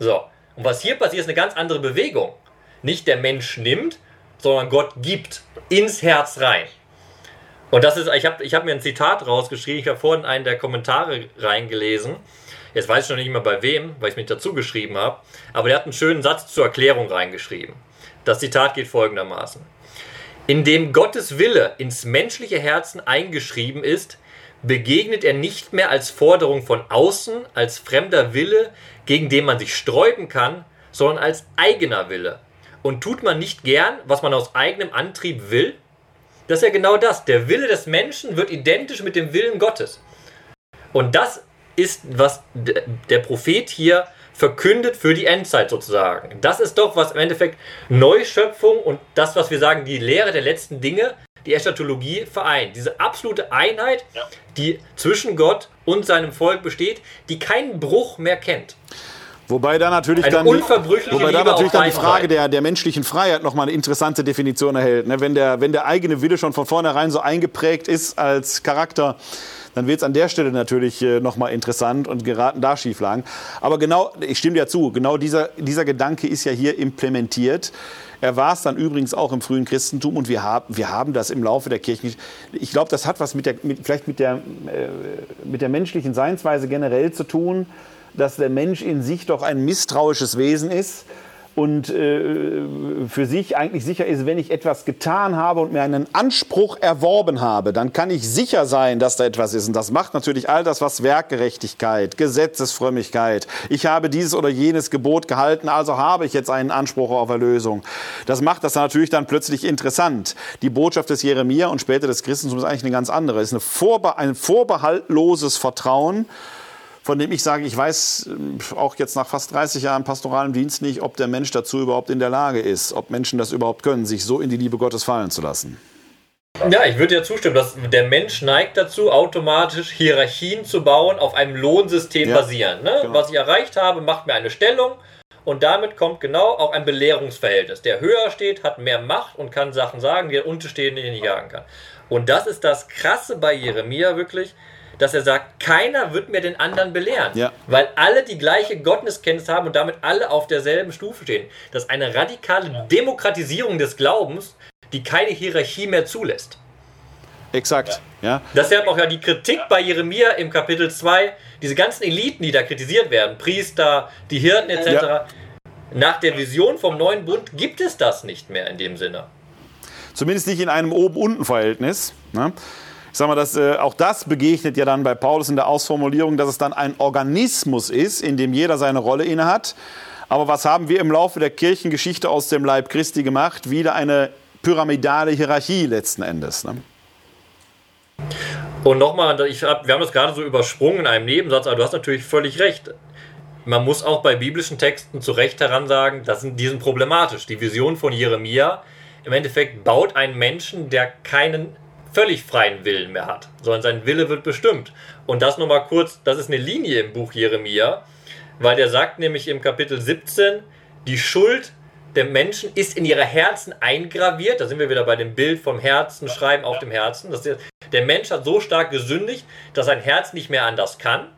D: So. Und was hier passiert, ist eine ganz andere Bewegung. Nicht der Mensch nimmt, sondern Gott gibt ins Herz rein. Und das ist, ich habe ich hab mir ein Zitat rausgeschrieben, ich habe vorhin einen der Kommentare reingelesen. Jetzt weiß ich noch nicht mehr bei wem, weil ich mich dazu geschrieben habe. Aber der hat einen schönen Satz zur Erklärung reingeschrieben. Das Zitat geht folgendermaßen. Indem Gottes Wille ins menschliche Herzen eingeschrieben ist, begegnet er nicht mehr als Forderung von außen, als fremder Wille, gegen den man sich sträuben kann, sondern als eigener Wille. Und tut man nicht gern, was man aus eigenem Antrieb will? Das ist ja genau das. Der Wille des Menschen wird identisch mit dem Willen Gottes. Und das ist, was der Prophet hier verkündet für die Endzeit sozusagen. Das ist doch, was im Endeffekt Neuschöpfung und das, was wir sagen, die Lehre der letzten Dinge, die Eschatologie vereint. Diese absolute Einheit, die zwischen Gott und seinem Volk besteht, die keinen Bruch mehr kennt.
C: Wobei da natürlich
D: Eine
C: dann,
D: unverbrüchliche
C: wobei da natürlich dann die Frage der, der menschlichen Freiheit nochmal eine interessante Definition erhält. Ne? Wenn, der, wenn der eigene Wille schon von vornherein so eingeprägt ist als Charakter, dann wird es an der Stelle natürlich äh, nochmal interessant und geraten da Schieflagen. Aber genau, ich stimme dir zu, genau dieser, dieser Gedanke ist ja hier implementiert. Er war es dann übrigens auch im frühen Christentum und wir haben, wir haben das im Laufe der Kirchen. Ich glaube, das hat was mit der, mit, vielleicht mit der, äh, mit der menschlichen Seinsweise generell zu tun, dass der Mensch in sich doch ein misstrauisches Wesen ist, und äh, für sich eigentlich sicher ist, wenn ich etwas getan habe und mir einen Anspruch erworben habe, dann kann ich sicher sein, dass da etwas ist. Und das macht natürlich all das, was Werkgerechtigkeit, Gesetzesfrömmigkeit, ich habe dieses oder jenes Gebot gehalten, also habe ich jetzt einen Anspruch auf Erlösung. Das macht das natürlich dann plötzlich interessant. Die Botschaft des Jeremia und später des Christentums ist eigentlich eine ganz andere. Es ist eine Vorbe ein vorbehaltloses Vertrauen von dem ich sage, ich weiß äh, auch jetzt nach fast 30 Jahren pastoralem Dienst nicht, ob der Mensch dazu überhaupt in der Lage ist, ob Menschen das überhaupt können, sich so in die Liebe Gottes fallen zu lassen.
D: Ja, ich würde ja zustimmen, dass der Mensch neigt dazu, automatisch Hierarchien zu bauen, auf einem Lohnsystem ja, basierend. Ne? Genau. Was ich erreicht habe, macht mir eine Stellung und damit kommt genau auch ein Belehrungsverhältnis. Der höher steht, hat mehr Macht und kann Sachen sagen, die der Unterstehende nicht sagen kann. Und das ist das Krasse bei Jeremia wirklich, dass er sagt, keiner wird mir den anderen belehren. Ja. Weil alle die gleiche Gotteskenntnis haben und damit alle auf derselben Stufe stehen. Das ist eine radikale Demokratisierung des Glaubens, die keine Hierarchie mehr zulässt.
C: Exakt. Ja.
D: Deshalb auch ja die Kritik bei Jeremia im Kapitel 2, diese ganzen Eliten, die da kritisiert werden, Priester, die Hirten etc. Ja. Nach der Vision vom neuen Bund gibt es das nicht mehr in dem Sinne.
C: Zumindest nicht in einem Oben-Unten-Verhältnis. Ne? Sage mal, dass, äh, auch das begegnet ja dann bei Paulus in der Ausformulierung, dass es dann ein Organismus ist, in dem jeder seine Rolle innehat. Aber was haben wir im Laufe der Kirchengeschichte aus dem Leib Christi gemacht? Wieder eine pyramidale Hierarchie letzten Endes. Ne?
D: Und nochmal, hab, wir haben das gerade so übersprungen in einem Nebensatz, aber du hast natürlich völlig recht. Man muss auch bei biblischen Texten zu Recht heran sagen, das sind, die sind problematisch. Die Vision von Jeremia im Endeffekt baut einen Menschen, der keinen völlig freien Willen mehr hat, sondern sein Wille wird bestimmt. Und das nochmal kurz, das ist eine Linie im Buch Jeremia, weil der sagt nämlich im Kapitel 17, die Schuld der Menschen ist in ihre Herzen eingraviert. Da sind wir wieder bei dem Bild vom Herzen, Schreiben auf dem Herzen. Das ist, der Mensch hat so stark gesündigt, dass sein Herz nicht mehr anders kann.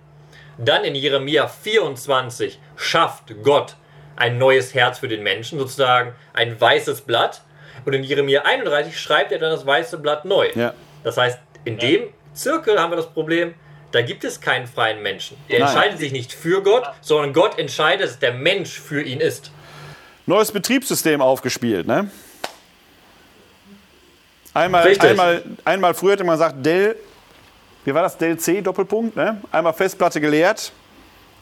D: Dann in Jeremia 24 schafft Gott ein neues Herz für den Menschen, sozusagen ein weißes Blatt. Und in Jeremia 31 schreibt er dann das weiße Blatt neu. Ja. Das heißt, in dem Zirkel haben wir das Problem, da gibt es keinen freien Menschen. Der Nein. entscheidet sich nicht für Gott, sondern Gott entscheidet, dass der Mensch für ihn ist.
C: Neues Betriebssystem aufgespielt, ne? Einmal, einmal, einmal früher hätte man gesagt, Dell, wie war das? Dell C, Doppelpunkt, ne? Einmal Festplatte geleert,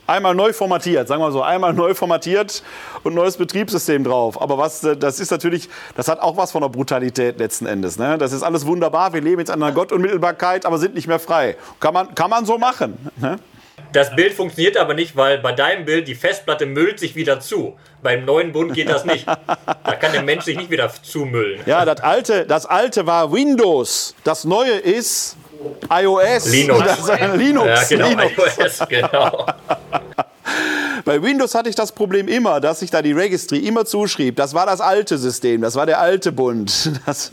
C: einmal neu formatiert, sagen wir so, einmal neu formatiert und neues Betriebssystem drauf. Aber was, äh, das ist natürlich, das hat auch was von der Brutalität letzten Endes. Ne? Das ist alles wunderbar, wir leben jetzt an einer Gottunmittelbarkeit, aber sind nicht mehr frei. Kann man, kann man so machen. Ne?
D: Das Bild funktioniert aber nicht, weil bei deinem Bild die Festplatte müllt sich wieder zu. Beim neuen Bund geht das nicht. Da kann der Mensch sich nicht wieder zumüllen.
C: Ja, das alte, das alte war Windows. Das neue ist iOS.
D: Linux.
C: Linux.
D: Ja, genau, Linux. iOS, genau.
C: Bei Windows hatte ich das Problem immer, dass ich da die Registry immer zuschrieb. Das war das alte System, das war der alte Bund. [laughs] Das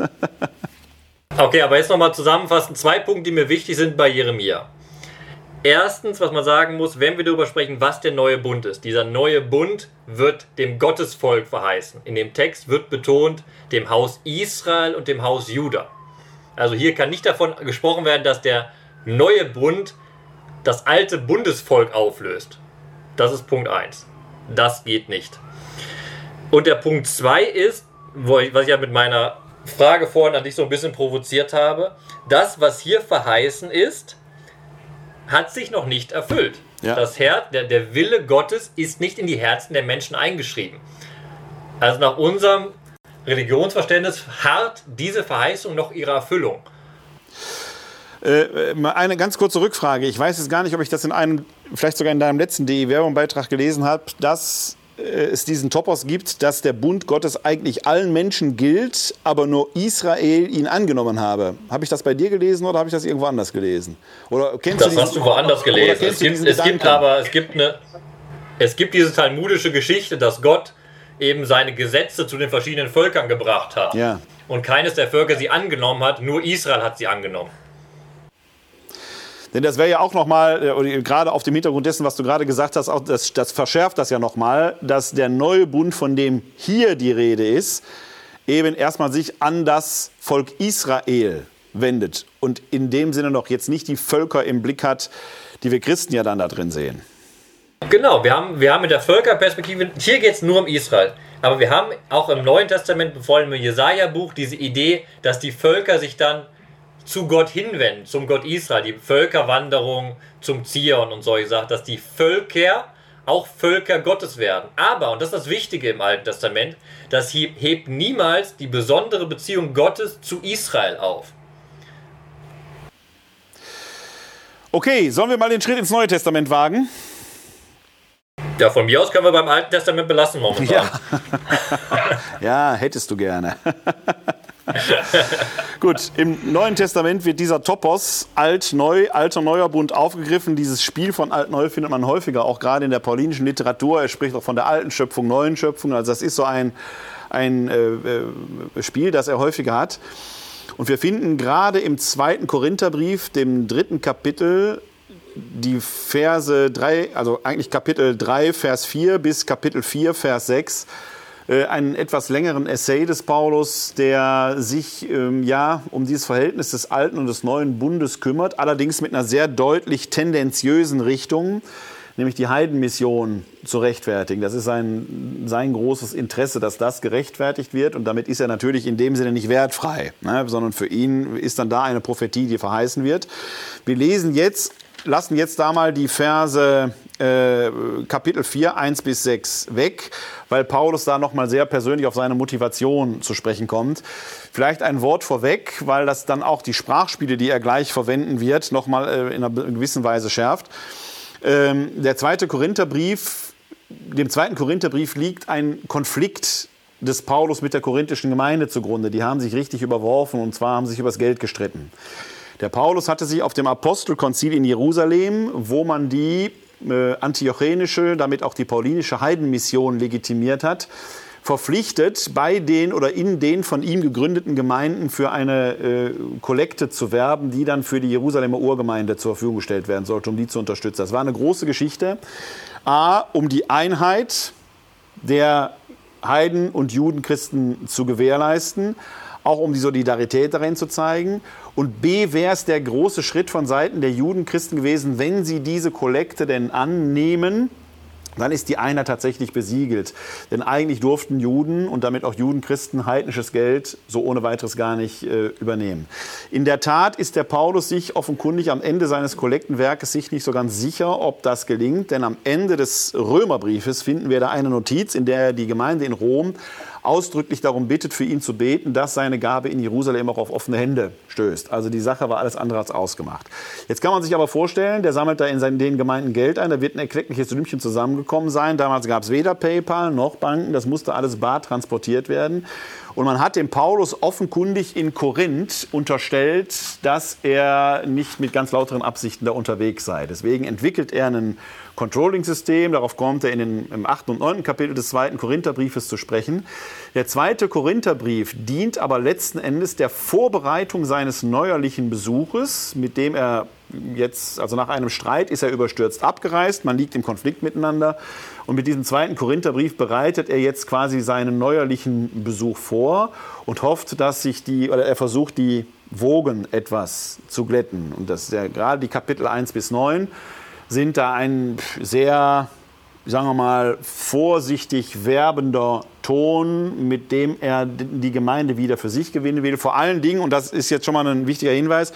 D: okay, aber jetzt nochmal zusammenfassen. Zwei Punkte, die mir wichtig sind bei Jeremia. Erstens, was man sagen muss, wenn wir darüber sprechen, was der neue Bund ist. Dieser neue Bund wird dem Gottesvolk verheißen. In dem Text wird betont dem Haus Israel und dem Haus Juda. Also hier kann nicht davon gesprochen werden, dass der neue Bund das alte Bundesvolk auflöst. Das ist Punkt 1. Das geht nicht. Und der Punkt 2 ist, ich, was ich ja mit meiner Frage vorhin an dich so ein bisschen provoziert habe, das, was hier verheißen ist, hat sich noch nicht erfüllt. Ja. Das Herz, der, der Wille Gottes ist nicht in die Herzen der Menschen eingeschrieben. Also nach unserem Religionsverständnis hart diese Verheißung noch ihre Erfüllung.
C: Äh, eine ganz kurze Rückfrage. Ich weiß jetzt gar nicht, ob ich das in einem, vielleicht sogar in deinem letzten DE-Werbung-Beitrag gelesen habe, dass äh, es diesen Topos gibt, dass der Bund Gottes eigentlich allen Menschen gilt, aber nur Israel ihn angenommen habe. Habe ich das bei dir gelesen oder habe ich das irgendwo anders gelesen? Oder
D: kennst das du hast du woanders gelesen. Es gibt, es gibt aber es gibt eine es gibt diese talmudische Geschichte, dass Gott eben seine Gesetze zu den verschiedenen Völkern gebracht hat. Ja. Und keines der Völker sie angenommen hat, nur Israel hat sie angenommen.
C: Denn das wäre ja auch nochmal, äh, gerade auf dem Hintergrund dessen, was du gerade gesagt hast, auch das, das verschärft das ja nochmal, dass der neue Bund, von dem hier die Rede ist, eben erstmal sich an das Volk Israel wendet und in dem Sinne noch jetzt nicht die Völker im Blick hat, die wir Christen ja dann da drin sehen.
D: Genau, wir haben, wir haben mit der Völkerperspektive, hier geht es nur um Israel. Aber wir haben auch im Neuen Testament, vor allem im Jesaja-Buch, diese Idee, dass die Völker sich dann zu Gott hinwenden, zum Gott Israel, die Völkerwanderung zum Zion und solche Sachen, dass die Völker auch Völker Gottes werden. Aber, und das ist das Wichtige im Alten Testament, das hebt niemals die besondere Beziehung Gottes zu Israel auf.
C: Okay, sollen wir mal den Schritt ins Neue Testament wagen?
D: Ja, von mir aus können wir beim Alten Testament belassen momentan.
C: Ja, [laughs] ja hättest du gerne. [laughs] Gut, im Neuen Testament wird dieser Topos alt-neu, alter neuer Bund aufgegriffen. Dieses Spiel von alt-neu findet man häufiger, auch gerade in der paulinischen Literatur. Er spricht auch von der alten Schöpfung, neuen Schöpfung. Also das ist so ein, ein äh, äh Spiel, das er häufiger hat. Und wir finden gerade im zweiten Korintherbrief, dem dritten Kapitel, die Verse 3, also eigentlich Kapitel 3, Vers 4 bis Kapitel 4, Vers 6, äh, einen etwas längeren Essay des Paulus, der sich ähm, ja um dieses Verhältnis des alten und des neuen Bundes kümmert, allerdings mit einer sehr deutlich tendenziösen Richtung, nämlich die Heidenmission zu rechtfertigen. Das ist sein, sein großes Interesse, dass das gerechtfertigt wird. Und damit ist er natürlich in dem Sinne nicht wertfrei, ne, sondern für ihn ist dann da eine Prophetie, die verheißen wird. Wir lesen jetzt, lassen jetzt da mal die Verse äh, Kapitel 4, 1 bis 6 weg, weil Paulus da nochmal sehr persönlich auf seine Motivation zu sprechen kommt. Vielleicht ein Wort vorweg, weil das dann auch die Sprachspiele, die er gleich verwenden wird, nochmal äh, in einer gewissen Weise schärft. Ähm, der zweite Korintherbrief, dem zweiten Korintherbrief liegt ein Konflikt des Paulus mit der korinthischen Gemeinde zugrunde. Die haben sich richtig überworfen und zwar haben sich übers Geld gestritten. Der Paulus hatte sich auf dem Apostelkonzil in Jerusalem, wo man die äh, antiochenische, damit auch die paulinische Heidenmission legitimiert hat, verpflichtet, bei den oder in den von ihm gegründeten Gemeinden für eine äh, Kollekte zu werben, die dann für die Jerusalemer Urgemeinde zur Verfügung gestellt werden sollte, um die zu unterstützen. Das war eine große Geschichte. A, um die Einheit der Heiden und Judenchristen zu gewährleisten, auch um die Solidarität darin zu zeigen und B, wäre es der große Schritt von Seiten der Judenchristen gewesen, wenn sie diese Kollekte denn annehmen, dann ist die Einheit tatsächlich besiegelt. Denn eigentlich durften Juden und damit auch Judenchristen heidnisches Geld so ohne weiteres gar nicht äh, übernehmen. In der Tat ist der Paulus sich offenkundig am Ende seines Kollektenwerkes sich nicht so ganz sicher, ob das gelingt. Denn am Ende des Römerbriefes finden wir da eine Notiz, in der er die Gemeinde in Rom ausdrücklich darum bittet, für ihn zu beten, dass seine Gabe in Jerusalem auch auf offene Hände stößt. Also die Sache war alles andere als ausgemacht. Jetzt kann man sich aber vorstellen, der sammelt da in seinen, den Gemeinden Geld ein, da wird ein erkleckliches Sümmchen zusammengekommen sein. Damals gab es weder PayPal noch Banken, das musste alles bar transportiert werden. Und man hat dem Paulus offenkundig in Korinth unterstellt, dass er nicht mit ganz lauteren Absichten da unterwegs sei. Deswegen entwickelt er einen Controlling-System. Darauf kommt er in den, im 8. und 9. Kapitel des zweiten Korintherbriefes zu sprechen. Der zweite Korintherbrief dient aber letzten Endes der Vorbereitung seines neuerlichen Besuches, mit dem er jetzt, also nach einem Streit ist er überstürzt abgereist, man liegt im Konflikt miteinander. Und mit diesem zweiten Korintherbrief bereitet er jetzt quasi seinen neuerlichen Besuch vor und hofft, dass sich die, oder er versucht, die Wogen etwas zu glätten. Und das ist ja gerade die Kapitel 1 bis 9 sind da ein sehr, sagen wir mal, vorsichtig werbender Ton, mit dem er die Gemeinde wieder für sich gewinnen will. Vor allen Dingen, und das ist jetzt schon mal ein wichtiger Hinweis,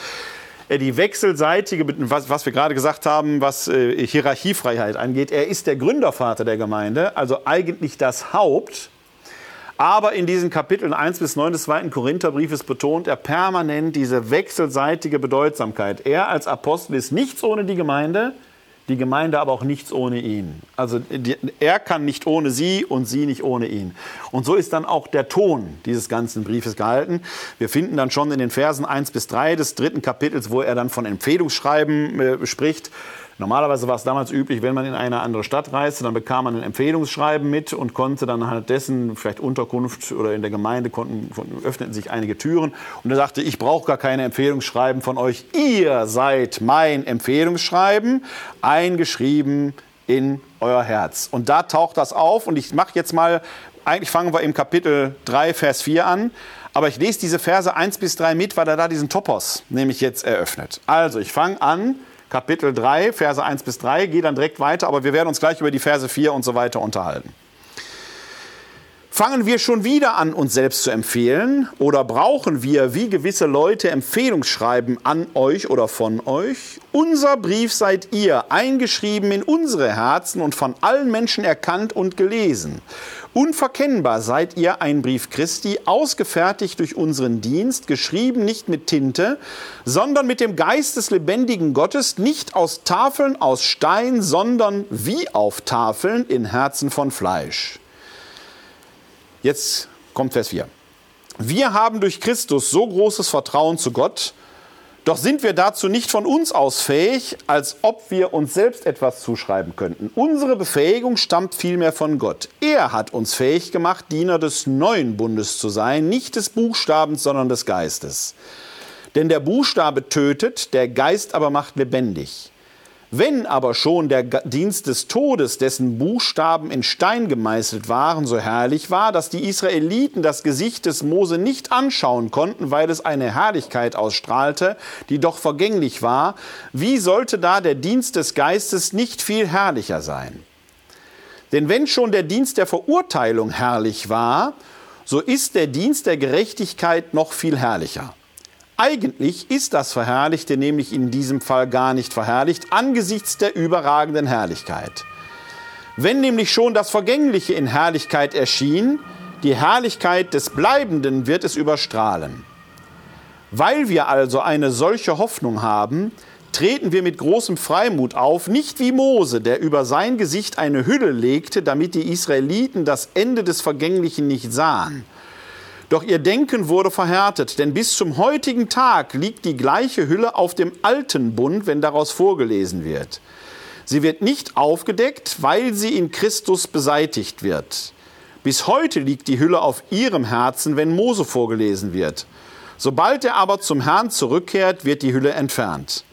C: er die wechselseitige, was, was, wir gerade gesagt haben, was äh, Hierarchiefreiheit angeht, er ist der Gründervater der Gemeinde, also eigentlich das Haupt. Aber in diesen Kapiteln 1 bis 9 des zweiten Korintherbriefes betont er permanent diese wechselseitige Bedeutsamkeit. Er als Apostel ist nichts ohne die Gemeinde, die Gemeinde aber auch nichts ohne ihn. Also die, er kann nicht ohne sie und sie nicht ohne ihn. Und so ist dann auch der Ton dieses ganzen Briefes gehalten. Wir finden dann schon in den Versen 1 bis 3 des dritten Kapitels, wo er dann von Empfehlungsschreiben äh, spricht, Normalerweise war es damals üblich, wenn man in eine andere Stadt reiste, dann bekam man ein Empfehlungsschreiben mit und konnte dann halt dessen, vielleicht Unterkunft oder in der Gemeinde konnten, öffneten sich einige Türen. Und er sagte, ich brauche gar keine Empfehlungsschreiben von euch. Ihr seid mein Empfehlungsschreiben, eingeschrieben in euer Herz. Und da taucht das auf und ich mache jetzt mal, eigentlich fangen wir im Kapitel 3, Vers 4 an. Aber ich lese diese Verse 1 bis 3 mit, weil er da diesen Topos nämlich jetzt eröffnet. Also, ich fange an Kapitel 3, Verse 1 bis 3, gehe dann direkt weiter, aber wir werden uns gleich über die Verse 4 und so weiter unterhalten. Fangen wir schon wieder an, uns selbst zu empfehlen? Oder brauchen wir, wie gewisse Leute, Empfehlungsschreiben an euch oder von euch? Unser Brief seid ihr, eingeschrieben in unsere Herzen und von allen Menschen erkannt und gelesen. Unverkennbar seid ihr ein Brief Christi, ausgefertigt durch unseren Dienst, geschrieben nicht mit Tinte, sondern mit dem Geist des lebendigen Gottes, nicht aus Tafeln aus Stein, sondern wie auf Tafeln in Herzen von Fleisch. Jetzt kommt Vers 4. Wir haben durch Christus so großes Vertrauen zu Gott, doch sind wir dazu nicht von uns aus fähig, als ob wir uns selbst etwas zuschreiben könnten. Unsere Befähigung stammt vielmehr von Gott. Er hat uns fähig gemacht, Diener des neuen Bundes zu sein, nicht des Buchstabens, sondern des Geistes. Denn der Buchstabe tötet, der Geist aber macht lebendig. Wenn aber schon der Dienst des Todes, dessen Buchstaben in Stein gemeißelt waren, so herrlich war, dass die Israeliten das Gesicht des Mose nicht anschauen konnten, weil es eine Herrlichkeit ausstrahlte, die doch vergänglich war, wie sollte da der Dienst des Geistes nicht viel herrlicher sein? Denn wenn schon der Dienst der Verurteilung herrlich war, so ist der Dienst der Gerechtigkeit noch viel herrlicher. Eigentlich ist das Verherrlichte nämlich in diesem Fall gar nicht verherrlicht angesichts der überragenden Herrlichkeit. Wenn nämlich schon das Vergängliche in Herrlichkeit erschien, die Herrlichkeit des Bleibenden wird es überstrahlen. Weil wir also eine solche Hoffnung haben, treten wir mit großem Freimut auf, nicht wie Mose, der über sein Gesicht eine Hülle legte, damit die Israeliten das Ende des Vergänglichen nicht sahen. Doch ihr Denken wurde verhärtet, denn bis zum heutigen Tag liegt die gleiche Hülle auf dem alten Bund, wenn daraus vorgelesen wird. Sie wird nicht aufgedeckt, weil sie in Christus beseitigt wird. Bis heute liegt die Hülle auf ihrem Herzen, wenn Mose vorgelesen wird. Sobald er aber zum Herrn zurückkehrt, wird die Hülle entfernt.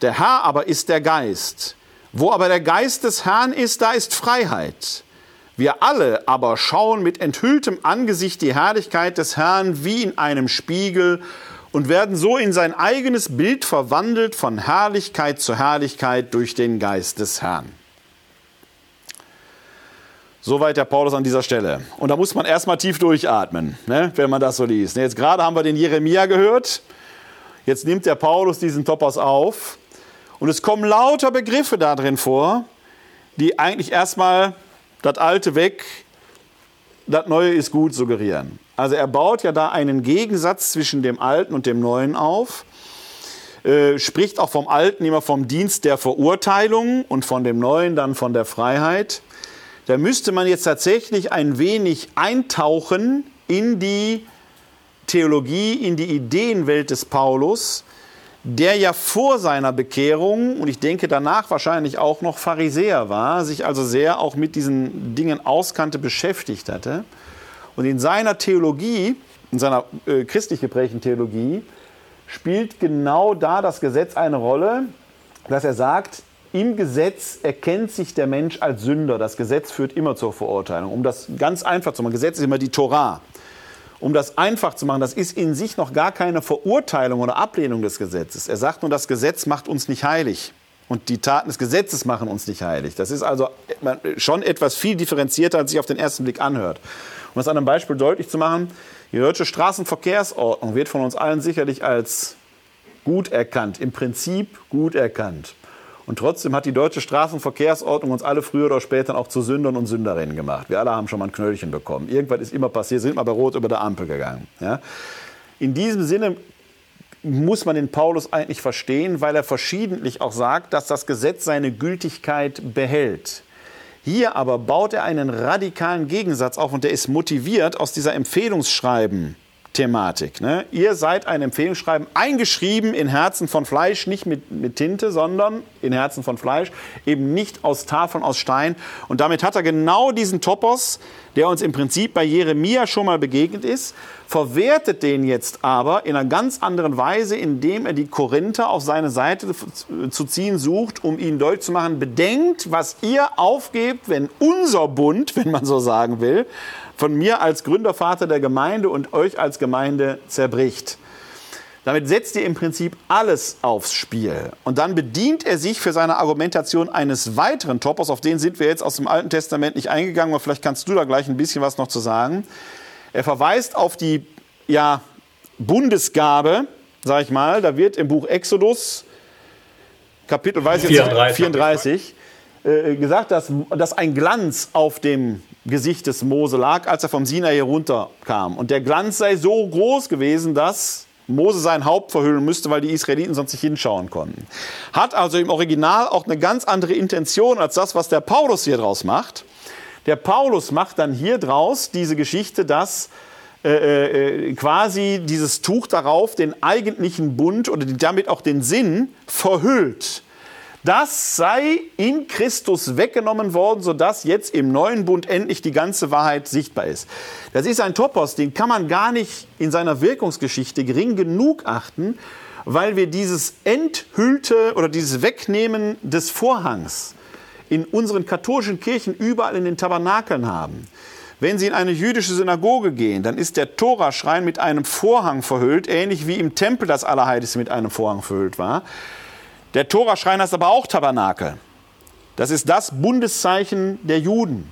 C: Der Herr aber ist der Geist. Wo aber der Geist des Herrn ist, da ist Freiheit. Wir alle aber schauen mit enthülltem Angesicht die Herrlichkeit des Herrn wie in einem Spiegel und werden so in sein eigenes Bild verwandelt von Herrlichkeit zu Herrlichkeit durch den Geist des Herrn. Soweit der Paulus an dieser Stelle. Und da muss man erstmal tief durchatmen, ne, wenn man das so liest. Jetzt gerade haben wir den Jeremia gehört. Jetzt nimmt der Paulus diesen Topos auf. Und es kommen lauter Begriffe da drin vor, die eigentlich erstmal das Alte weg, das Neue ist gut suggerieren. Also er baut ja da einen Gegensatz zwischen dem Alten und dem Neuen auf, äh, spricht auch vom Alten immer vom Dienst der Verurteilung und von dem Neuen dann von der Freiheit. Da müsste man jetzt tatsächlich ein wenig eintauchen in die Theologie, in die Ideenwelt des Paulus, der ja vor seiner Bekehrung und ich denke danach wahrscheinlich auch noch Pharisäer war, sich also sehr auch mit diesen Dingen auskannte, beschäftigt hatte. Und in seiner Theologie, in seiner äh, christlich geprägten Theologie, spielt genau da das Gesetz eine Rolle, dass er sagt, im Gesetz erkennt sich der Mensch als Sünder. Das Gesetz führt immer zur Verurteilung. Um das ganz einfach zu machen, Gesetz ist immer die Torah um das einfach zu machen, das ist in sich noch gar keine Verurteilung oder Ablehnung des Gesetzes. Er sagt nur, das Gesetz macht uns nicht heilig. Und die Taten des Gesetzes machen uns nicht heilig. Das ist also schon etwas viel differenzierter, als sich auf den ersten Blick anhört. Um das an einem Beispiel deutlich zu machen, die deutsche Straßenverkehrsordnung wird von uns allen sicherlich als gut erkannt, im Prinzip gut erkannt. Und trotzdem hat die deutsche Straßenverkehrsordnung uns alle früher oder später auch zu Sündern und Sünderinnen gemacht. Wir alle haben schon mal ein Knöllchen bekommen. Irgendwas ist immer passiert, sind mal bei Rot über der Ampel gegangen. Ja? In diesem Sinne muss man den Paulus eigentlich verstehen, weil er verschiedentlich auch sagt, dass das Gesetz seine Gültigkeit behält. Hier aber baut er einen radikalen Gegensatz auf und der ist motiviert aus dieser Empfehlungsschreiben Thematik. Ne? Ihr seid ein Empfehlungsschreiben eingeschrieben in Herzen von Fleisch, nicht mit, mit Tinte, sondern in Herzen von Fleisch, eben nicht aus Tafeln aus Stein. Und damit hat er genau diesen Topos, der uns im Prinzip bei Jeremia schon mal begegnet ist, verwertet den jetzt aber in einer ganz anderen Weise, indem er die Korinther auf seine Seite zu ziehen sucht, um ihnen deutlich zu machen, bedenkt, was ihr aufgebt, wenn unser Bund, wenn man so sagen will, von mir als Gründervater der Gemeinde und euch als Gemeinde zerbricht. Damit setzt er im Prinzip alles aufs Spiel. Und dann bedient er sich für seine Argumentation eines weiteren Topos, auf den sind wir jetzt aus dem Alten Testament nicht eingegangen, aber vielleicht kannst du da gleich ein bisschen was noch zu sagen. Er verweist auf die ja, Bundesgabe, sag ich mal, da wird im Buch Exodus, Kapitel weiß ich
D: 34.
C: 34 äh, gesagt, dass, dass ein Glanz auf dem Gesicht des Mose lag, als er vom Sinai herunterkam. Und der Glanz sei so groß gewesen, dass Mose sein Haupt verhüllen müsste, weil die Israeliten sonst nicht hinschauen konnten. Hat also im Original auch eine ganz andere Intention als das, was der Paulus hier draus macht. Der Paulus macht dann hier draus diese Geschichte, dass äh, äh, quasi dieses Tuch darauf den eigentlichen Bund oder damit auch den Sinn verhüllt. Das sei in Christus weggenommen worden, sodass jetzt im neuen Bund endlich die ganze Wahrheit sichtbar ist. Das ist ein Topos, den kann man gar nicht in seiner Wirkungsgeschichte gering genug achten, weil wir dieses Enthüllte oder dieses Wegnehmen des Vorhangs in unseren katholischen Kirchen überall in den Tabernakeln haben. Wenn Sie in eine jüdische Synagoge gehen, dann ist der Toraschrein mit einem Vorhang verhüllt, ähnlich wie im Tempel das Allerheiligste mit einem Vorhang verhüllt war. Der Toraschrein heißt aber auch Tabernakel. Das ist das Bundeszeichen der Juden.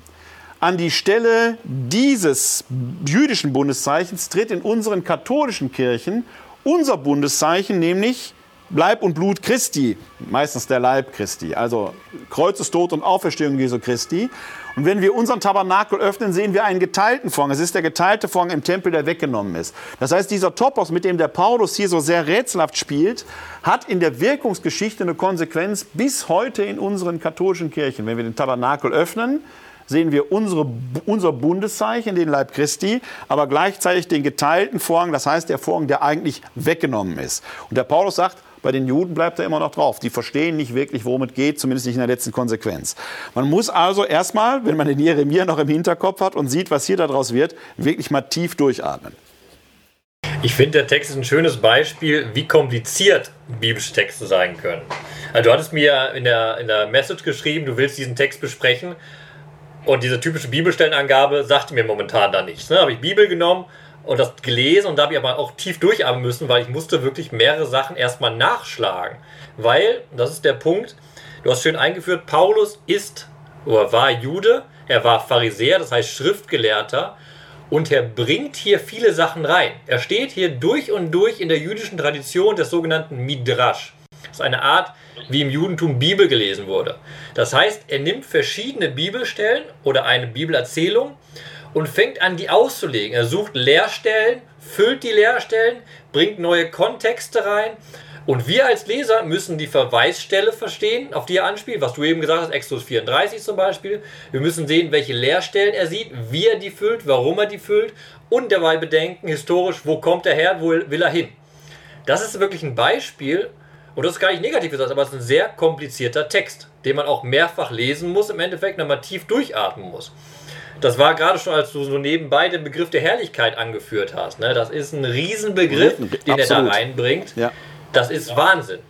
C: An die Stelle dieses jüdischen Bundeszeichens tritt in unseren katholischen Kirchen unser Bundeszeichen, nämlich Leib und Blut Christi, meistens der Leib Christi, also Kreuzestod und Auferstehung Jesu Christi. Und wenn wir unseren Tabernakel öffnen, sehen wir einen geteilten Vorhang. Es ist der geteilte Vorhang im Tempel, der weggenommen ist. Das heißt, dieser Topos, mit dem der Paulus hier so sehr rätselhaft spielt, hat in der Wirkungsgeschichte eine Konsequenz bis heute in unseren katholischen Kirchen. Wenn wir den Tabernakel öffnen, sehen wir unsere, unser Bundeszeichen, den Leib Christi, aber gleichzeitig den geteilten Vorhang, das heißt der Vorhang, der eigentlich weggenommen ist. Und der Paulus sagt, bei den Juden bleibt er immer noch drauf. Die verstehen nicht wirklich, worum es geht, zumindest nicht in der letzten Konsequenz. Man muss also erstmal, wenn man den Jeremia noch im Hinterkopf hat und sieht, was hier daraus wird, wirklich mal tief durchatmen.
D: Ich finde, der Text ist ein schönes Beispiel, wie kompliziert biblische Texte sein können. Also du hattest mir in der, in der Message geschrieben, du willst diesen Text besprechen. Und diese typische Bibelstellenangabe sagte mir momentan da nichts. Ne? Habe ich Bibel genommen und das gelesen und da habe ich aber auch tief durchatmen müssen, weil ich musste wirklich mehrere Sachen erstmal nachschlagen. Weil, das ist der Punkt, du hast schön eingeführt, Paulus ist oder war Jude, er war Pharisäer, das heißt Schriftgelehrter und er bringt hier viele Sachen rein. Er steht hier durch und durch in der jüdischen Tradition des sogenannten Midrash. Das ist eine Art, wie im Judentum Bibel gelesen wurde. Das heißt, er nimmt verschiedene Bibelstellen oder eine Bibelerzählung und fängt an, die auszulegen. Er sucht Leerstellen, füllt die Leerstellen, bringt neue Kontexte rein. Und wir als Leser müssen die Verweisstelle verstehen, auf die er anspielt, was du eben gesagt hast, Exodus 34 zum Beispiel. Wir müssen sehen, welche Leerstellen er sieht, wie er die füllt, warum er die füllt und dabei bedenken, historisch, wo kommt er her, wo will er hin. Das ist wirklich ein Beispiel, und das ist gar nicht negativ gesagt, aber es ist ein sehr komplizierter Text, den man auch mehrfach lesen muss, im Endeffekt nochmal tief durchatmen muss. Das war gerade schon, als du so nebenbei den Begriff der Herrlichkeit angeführt hast. Ne? Das ist ein Riesenbegriff, den Absolut. er da reinbringt. Ja. Das ist ja. Wahnsinn.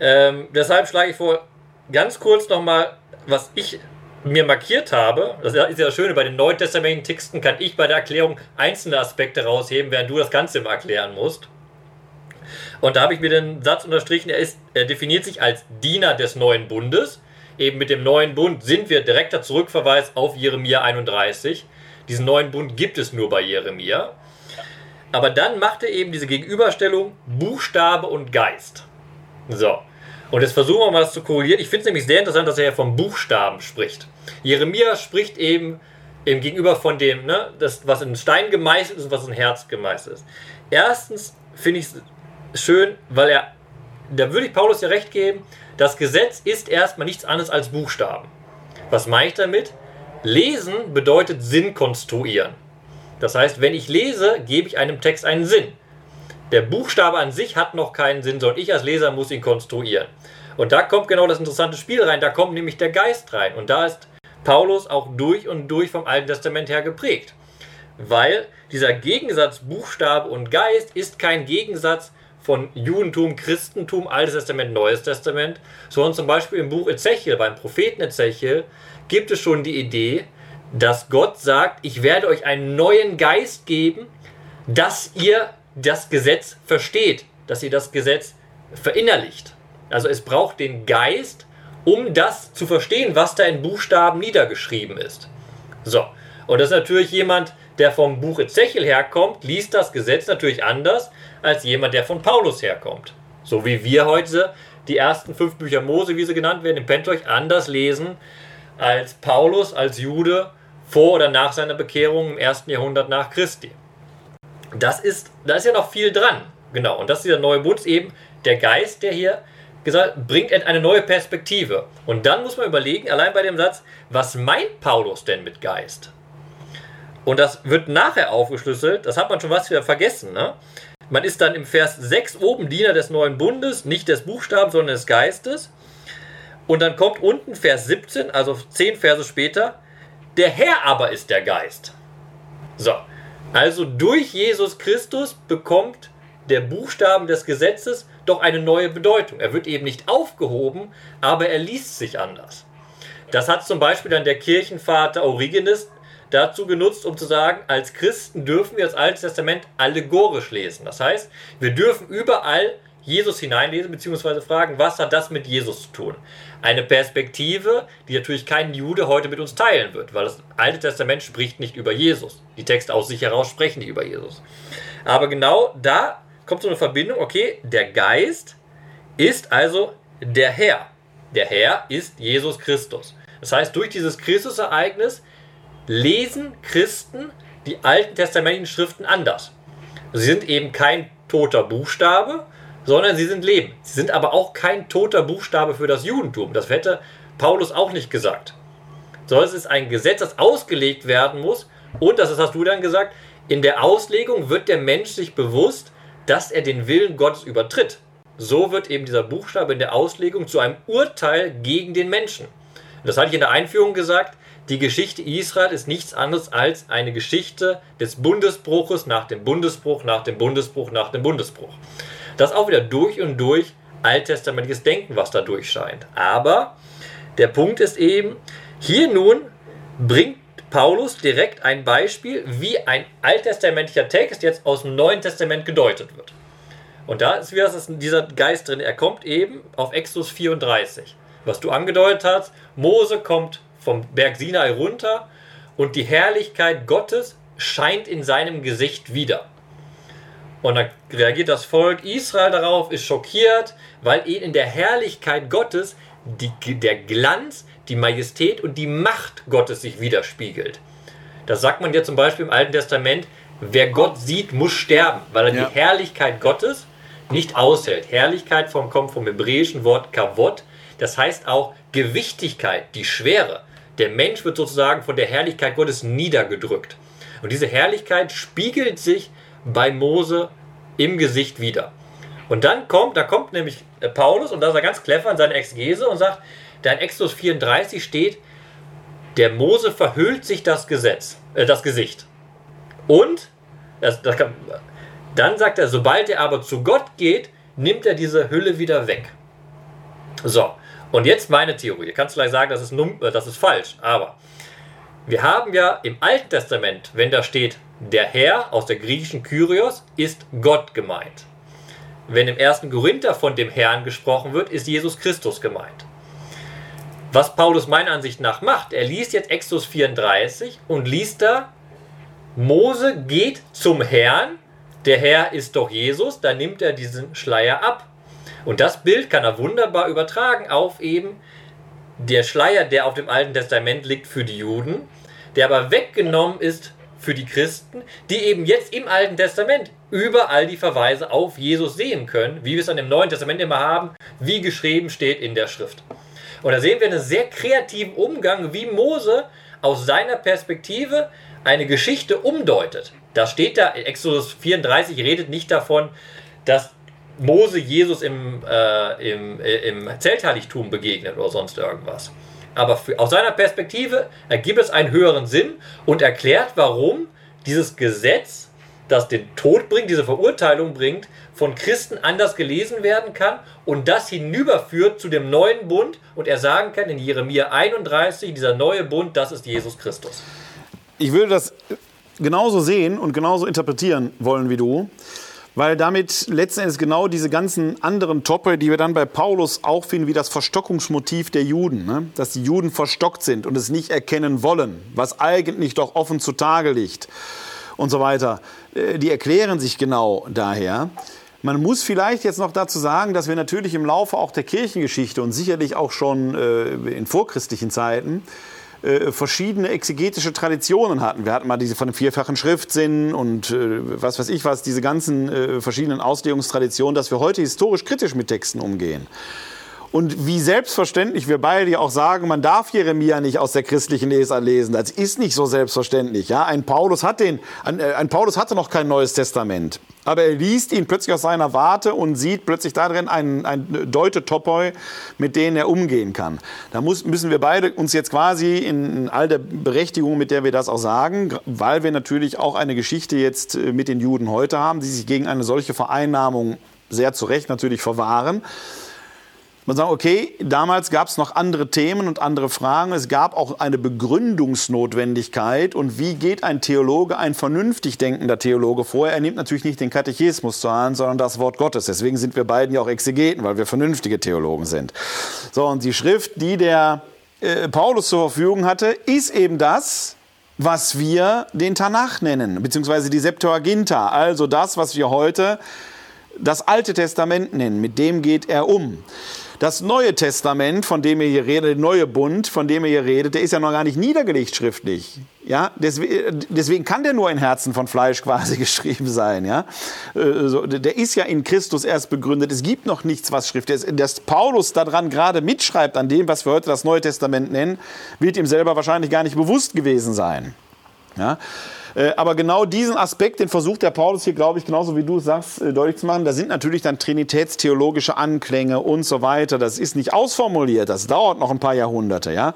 D: Ähm, deshalb schlage ich vor, ganz kurz nochmal, was ich mir markiert habe. Das ist ja das Schöne, bei den neutestamentlichen Texten kann ich bei der Erklärung einzelne Aspekte rausheben, während du das Ganze immer erklären musst. Und da habe ich mir den Satz unterstrichen, er, ist, er definiert sich als Diener des neuen Bundes eben mit dem neuen Bund sind wir direkter Zurückverweis auf Jeremia 31. Diesen neuen Bund gibt es nur bei Jeremia. Aber dann macht er eben diese Gegenüberstellung Buchstabe und Geist. So. Und jetzt versuchen wir mal das zu korrigieren. Ich finde es nämlich sehr interessant, dass er ja vom Buchstaben spricht. Jeremia spricht eben im Gegenüber von dem, ne, das, was in Stein gemeißelt ist und was in Herz gemeißelt ist. Erstens finde ich es schön, weil er, da würde ich Paulus ja recht geben, das Gesetz ist erstmal nichts anderes als Buchstaben. Was meine ich damit? Lesen bedeutet Sinn konstruieren. Das heißt, wenn ich lese, gebe ich einem Text einen Sinn. Der Buchstabe an sich hat noch keinen Sinn, sondern ich als Leser muss ihn konstruieren. Und da kommt genau das interessante Spiel rein, da kommt nämlich der Geist rein. Und da ist Paulus auch durch und durch vom Alten Testament her geprägt. Weil dieser Gegensatz Buchstabe und Geist ist kein Gegensatz von Judentum, Christentum, Altes Testament, Neues Testament, sondern zum Beispiel im Buch Ezechiel, beim Propheten Ezechiel, gibt es schon die Idee, dass Gott sagt, ich werde euch einen neuen Geist geben, dass ihr das Gesetz versteht. dass ihr das Gesetz verinnerlicht. Also es braucht den Geist, um das zu verstehen, was da in Buchstaben niedergeschrieben ist. So, und das ist natürlich jemand, der vom Buch Ezechiel herkommt, liest das Gesetz natürlich anders als jemand, der von Paulus herkommt. So wie wir heute die ersten fünf Bücher Mose, wie sie genannt werden, im Pentateuch anders lesen als Paulus, als Jude vor oder nach seiner Bekehrung im ersten Jahrhundert nach Christi. Das ist, da ist ja noch viel dran. Genau, und das ist dieser neue Bund, eben der Geist, der hier gesagt bringt eine neue Perspektive. Und dann muss man überlegen, allein bei dem Satz, was meint Paulus denn mit Geist? Und das wird nachher aufgeschlüsselt, das hat man schon was wieder vergessen. Ne? Man ist dann im Vers 6 oben Diener des neuen Bundes, nicht des Buchstabens, sondern des Geistes. Und dann kommt unten Vers 17, also 10 Verse später, der Herr aber ist der Geist. So, also durch Jesus Christus bekommt der Buchstaben des Gesetzes doch eine neue Bedeutung. Er wird eben nicht aufgehoben, aber er liest sich anders. Das hat zum Beispiel dann der Kirchenvater Origenes dazu genutzt, um zu sagen, als Christen dürfen wir das Alte Testament allegorisch lesen. Das heißt, wir dürfen überall Jesus hineinlesen bzw. fragen, was hat das mit Jesus zu tun? Eine Perspektive, die natürlich kein Jude heute mit uns teilen wird, weil das Alte Testament spricht nicht über Jesus. Die Texte aus sich heraus sprechen nicht über Jesus. Aber genau da kommt so eine Verbindung, okay, der Geist ist also der Herr. Der Herr ist Jesus Christus. Das heißt, durch dieses Christusereignis lesen Christen die alten testamentlichen Schriften anders. Sie sind eben kein toter Buchstabe, sondern sie sind Leben. Sie sind aber auch kein toter Buchstabe für das Judentum. Das hätte Paulus auch nicht gesagt. Sondern es ist ein Gesetz, das ausgelegt werden muss. Und, das hast du dann gesagt, in der Auslegung wird der Mensch sich bewusst, dass er den Willen Gottes übertritt. So wird eben dieser Buchstabe in der Auslegung zu einem Urteil gegen den Menschen. Das hatte ich in der Einführung gesagt. Die Geschichte Israel ist nichts anderes als eine Geschichte des Bundesbruches nach dem Bundesbruch, nach dem Bundesbruch, nach dem Bundesbruch. Das ist auch wieder durch und durch alttestamentliches Denken, was da durchscheint. Aber der Punkt ist eben, hier nun bringt Paulus direkt ein Beispiel, wie ein alttestamentlicher Text jetzt aus dem Neuen Testament gedeutet wird. Und da ist wieder dieser Geist drin. Er kommt eben auf Exodus 34. Was du angedeutet hast, Mose kommt vom Berg Sinai runter und die Herrlichkeit Gottes scheint in seinem Gesicht wieder. Und dann reagiert das Volk Israel darauf, ist schockiert, weil ihnen in der Herrlichkeit Gottes die, der Glanz die Majestät und die Macht Gottes sich widerspiegelt. Das sagt man ja zum Beispiel im Alten Testament, wer Gott sieht, muss sterben, weil er ja. die Herrlichkeit Gottes nicht aushält. Herrlichkeit vom, kommt vom hebräischen Wort Kavod, das heißt auch Gewichtigkeit, die Schwere. Der Mensch wird sozusagen von der Herrlichkeit Gottes niedergedrückt. Und diese Herrlichkeit spiegelt sich bei Mose im Gesicht wieder. Und dann kommt, da kommt nämlich Paulus und da ist er ganz clever in seiner Exegese und sagt, da in Exodus 34 steht, der Mose verhüllt sich das Gesetz, äh, das Gesicht. Und das, das kann, dann sagt er, sobald er aber zu Gott geht, nimmt er diese Hülle wieder weg. So, und jetzt meine Theorie. Kannst du gleich sagen, das ist, äh, das ist falsch, aber wir haben ja im Alten Testament, wenn da steht, der Herr aus der griechischen Kyrios ist Gott gemeint. Wenn im ersten Korinther von dem Herrn gesprochen wird, ist Jesus Christus gemeint. Was Paulus meiner Ansicht nach macht, er liest jetzt Exodus 34 und liest da, Mose geht zum Herrn, der Herr ist doch Jesus, da nimmt er diesen Schleier ab. Und das Bild kann er wunderbar übertragen auf eben der Schleier, der auf dem Alten Testament liegt für die Juden, der aber weggenommen ist für die Christen, die eben jetzt im Alten Testament überall die Verweise auf Jesus sehen können, wie wir es dann im Neuen Testament immer haben, wie geschrieben steht in der Schrift. Und da sehen wir einen sehr kreativen Umgang, wie Mose aus seiner Perspektive eine Geschichte umdeutet. Da steht da, Exodus 34 redet nicht davon, dass Mose Jesus im, äh, im, äh, im Zeltheiligtum begegnet oder sonst irgendwas. Aber für, aus seiner Perspektive ergibt es einen höheren Sinn und erklärt, warum dieses Gesetz, das den Tod bringt, diese Verurteilung bringt, von Christen anders gelesen werden kann und das hinüberführt zu dem neuen Bund und er sagen kann in Jeremia 31, dieser neue Bund, das ist Jesus Christus.
C: Ich würde das genauso sehen und genauso interpretieren wollen wie du, weil damit letzten Endes genau diese ganzen anderen Toppe, die wir dann bei Paulus auch finden, wie das Verstockungsmotiv der Juden, ne? dass die Juden verstockt sind und es nicht erkennen wollen, was eigentlich doch offen zutage liegt und so weiter, äh, die erklären sich genau daher. Man muss vielleicht jetzt noch dazu sagen, dass wir natürlich im Laufe auch der Kirchengeschichte und sicherlich auch schon äh, in vorchristlichen Zeiten äh, verschiedene exegetische Traditionen hatten. Wir hatten mal diese von dem vierfachen Schriftsinn und äh, was weiß ich was, diese ganzen äh, verschiedenen Auslegungstraditionen, dass wir heute historisch kritisch mit Texten umgehen. Und wie selbstverständlich wir beide ja auch sagen, man darf Jeremia nicht aus der christlichen Leser lesen. Das ist nicht so selbstverständlich. Ja? Ein, Paulus hat den, ein, äh, ein Paulus hatte noch kein Neues Testament. Aber er liest ihn plötzlich aus seiner Warte und sieht plötzlich darin ein, ein Deute-Topoi, mit denen er umgehen kann. Da muss, müssen wir beide uns jetzt quasi in all der Berechtigung, mit der wir das auch sagen, weil wir natürlich auch eine Geschichte jetzt äh, mit den Juden heute haben, die sich gegen eine solche Vereinnahmung sehr zu Recht natürlich verwahren man sagt, okay, damals gab es noch andere Themen und andere Fragen. Es gab auch eine Begründungsnotwendigkeit. Und wie geht ein Theologe, ein vernünftig denkender Theologe vor? Er nimmt natürlich nicht den Katechismus zur Hand, sondern das Wort Gottes. Deswegen sind wir beiden ja auch Exegeten, weil wir vernünftige Theologen sind. So, und die Schrift, die der äh, Paulus zur Verfügung hatte, ist eben das, was wir den Tanach nennen, beziehungsweise die Septuaginta, also das, was wir heute das Alte Testament nennen. Mit dem geht er um. Das Neue Testament, von dem ihr hier redet, der neue Bund, von dem ihr hier redet, der ist ja noch gar nicht niedergelegt schriftlich. Ja, deswegen kann der nur in Herzen von Fleisch quasi [laughs] geschrieben sein. Ja, äh, der ist ja in Christus erst begründet. Es gibt noch nichts, was Schrift ist. Dass Paulus daran gerade mitschreibt, an dem, was wir heute das Neue Testament nennen, wird ihm selber wahrscheinlich gar nicht bewusst gewesen sein. Ja, äh, aber genau diesen Aspekt, den versucht der Paulus hier, glaube ich, genauso wie du es sagst, äh, deutlich zu machen. Da sind natürlich dann trinitätstheologische Anklänge und so weiter. Das ist nicht ausformuliert, das dauert noch ein paar Jahrhunderte, ja.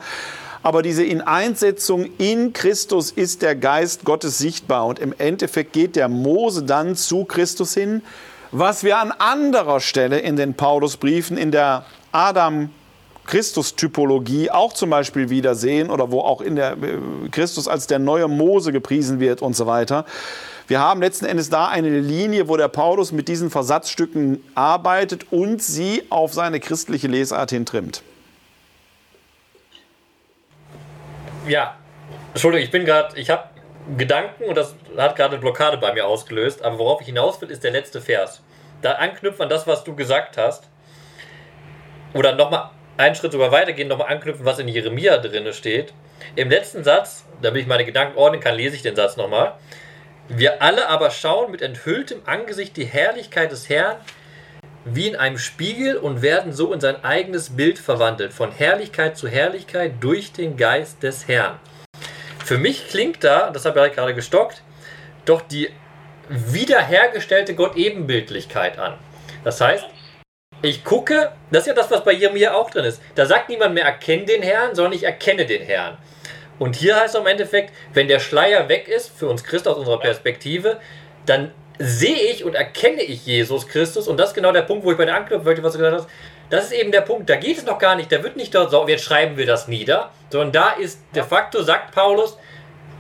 C: Aber diese Ineinsetzung in Christus ist der Geist Gottes sichtbar. Und im Endeffekt geht der Mose dann zu Christus hin, was wir an anderer Stelle in den Paulusbriefen, in der Adam Christus-Typologie auch zum Beispiel wiedersehen oder wo auch in der äh, Christus als der neue Mose gepriesen wird und so weiter. Wir haben letzten Endes da eine Linie, wo der Paulus mit diesen Versatzstücken arbeitet und sie auf seine christliche Lesart hin trimmt.
D: Ja, Entschuldigung, ich bin gerade, ich habe Gedanken und das hat gerade eine Blockade bei mir ausgelöst, aber worauf ich hinaus will, ist der letzte Vers. Da anknüpfen an das, was du gesagt hast. Oder nochmal einen Schritt sogar weitergehen, nochmal anknüpfen, was in Jeremia drin steht. Im letzten Satz, damit ich meine Gedanken ordnen kann, lese ich den Satz nochmal. Wir alle aber schauen mit enthülltem Angesicht die Herrlichkeit des Herrn wie in einem Spiegel und werden so in sein eigenes Bild verwandelt, von Herrlichkeit zu Herrlichkeit durch den Geist des Herrn. Für mich klingt da, das habe ich gerade gestockt, doch die wiederhergestellte Gott-Ebenbildlichkeit an. Das heißt, ich gucke, das ist ja das, was bei Jeremia auch drin ist. Da sagt niemand mehr, erkenne den Herrn, sondern ich erkenne den Herrn. Und hier heißt es im Endeffekt, wenn der Schleier weg ist, für uns Christ aus unserer Perspektive, dann sehe ich und erkenne ich Jesus Christus. Und das ist genau der Punkt, wo ich bei der Anknüpfung möchte, was du gesagt hast. Das ist eben der Punkt, da geht es noch gar nicht, da wird nicht dort so, jetzt schreiben wir das nieder, sondern da ist de facto, sagt Paulus,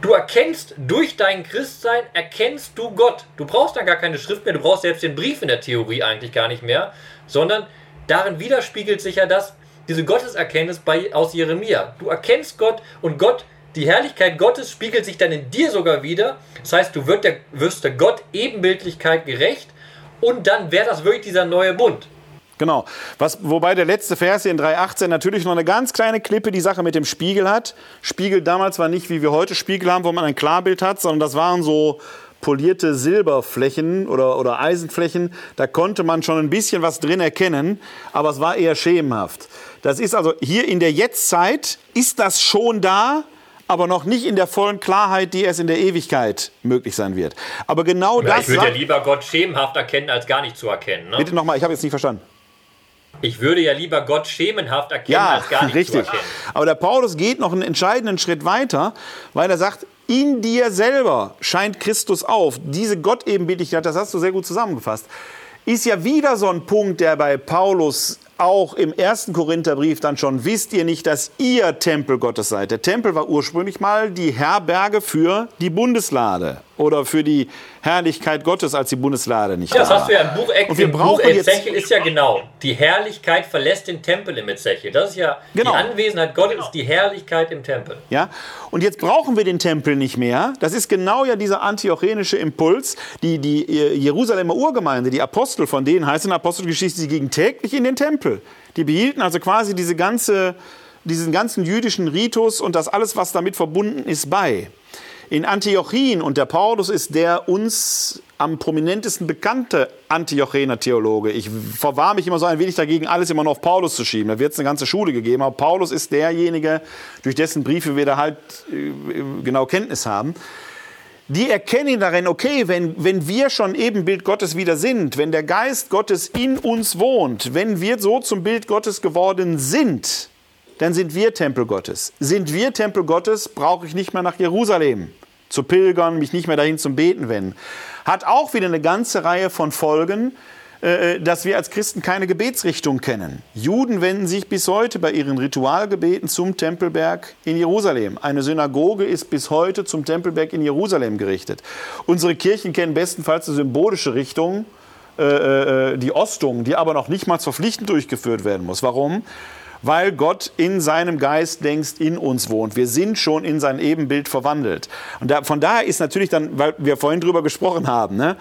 D: du erkennst durch dein Christsein, erkennst du Gott. Du brauchst dann gar keine Schrift mehr, du brauchst selbst den Brief in der Theorie eigentlich gar nicht mehr, sondern darin widerspiegelt sich ja das, diese Gotteserkenntnis bei, aus Jeremia. Du erkennst Gott und Gott, die Herrlichkeit Gottes spiegelt sich dann in dir sogar wieder. Das heißt, du wirst der, wirst der Gott Ebenbildlichkeit gerecht und dann wäre das wirklich dieser neue Bund.
C: Genau. Was, wobei der letzte Vers hier in 3.18 natürlich noch eine ganz kleine Klippe die Sache mit dem Spiegel hat. Spiegel damals war nicht, wie wir heute Spiegel haben, wo man ein Klarbild hat, sondern das waren so polierte Silberflächen oder, oder Eisenflächen. Da konnte man schon ein bisschen was drin erkennen, aber es war eher schemenhaft. Das ist also hier in der Jetztzeit ist das schon da, aber noch nicht in der vollen Klarheit, die es in der Ewigkeit möglich sein wird. Aber genau
D: ja,
C: das.
D: Ich würde ja lieber Gott schemenhaft erkennen, als gar nicht zu erkennen. Ne?
C: Bitte nochmal, ich habe jetzt nicht verstanden.
D: Ich würde ja lieber Gott schemenhaft erkennen, ja, als gar nicht richtig. zu erkennen.
C: Aber der Paulus geht noch einen entscheidenden Schritt weiter, weil er sagt, in dir selber scheint Christus auf. Diese Gottebenbildlichkeit, das hast du sehr gut zusammengefasst, ist ja wieder so ein Punkt, der bei Paulus auch im ersten Korintherbrief dann schon, wisst ihr nicht, dass ihr Tempel Gottes seid. Der Tempel war ursprünglich mal die Herberge für die Bundeslade. Oder für die Herrlichkeit Gottes, als die Bundeslade nicht
D: Ja, das
C: da
D: hast du ja im Buch,
C: Und wir
D: im Buch
C: brauchen jetzt-
D: Ezechiel ist ja genau. Die Herrlichkeit verlässt den Tempel im Ezechiel. Das ist ja
C: Genau.
D: die Anwesenheit Gottes, ist die Herrlichkeit im Tempel.
C: Ja? Und jetzt brauchen wir den Tempel nicht mehr. Das ist genau ja dieser antiochenische Impuls. Die, die äh, Jerusalemer Urgemeinde, die Apostel von denen heißt in der Apostelgeschichte, sie gingen täglich in den Tempel. Die behielten also quasi diese ganze, diesen ganzen jüdischen Ritus und das alles, was damit verbunden ist, bei. In Antiochien, und der Paulus ist der uns am prominentesten bekannte Antiochener Theologe. Ich verwahre mich immer so ein wenig dagegen, alles immer nur auf Paulus zu schieben. Da wird es eine ganze Schule gegeben. Aber Paulus ist derjenige, durch dessen Briefe wir da halt äh, genau Kenntnis haben. Die erkennen darin, okay, wenn, wenn wir schon Ebenbild Gottes wieder sind, wenn der Geist Gottes in uns wohnt, wenn wir so zum Bild Gottes geworden sind, dann sind wir Tempel Gottes. Sind wir Tempel Gottes, brauche ich nicht mehr nach Jerusalem zu pilgern, mich nicht mehr dahin zum Beten wenden. Hat auch wieder eine ganze Reihe von Folgen, äh, dass wir als Christen keine Gebetsrichtung kennen. Juden wenden sich bis heute bei ihren Ritualgebeten zum Tempelberg in Jerusalem. Eine Synagoge ist bis heute zum Tempelberg in Jerusalem gerichtet. Unsere Kirchen kennen bestenfalls eine symbolische Richtung, äh, äh, die Ostung, die aber noch nicht mal verpflichtend durchgeführt werden muss. Warum? Weil Gott in seinem Geist längst in uns wohnt. Wir sind schon in sein Ebenbild verwandelt. Und da, von daher ist natürlich dann, weil wir vorhin drüber gesprochen haben, ne,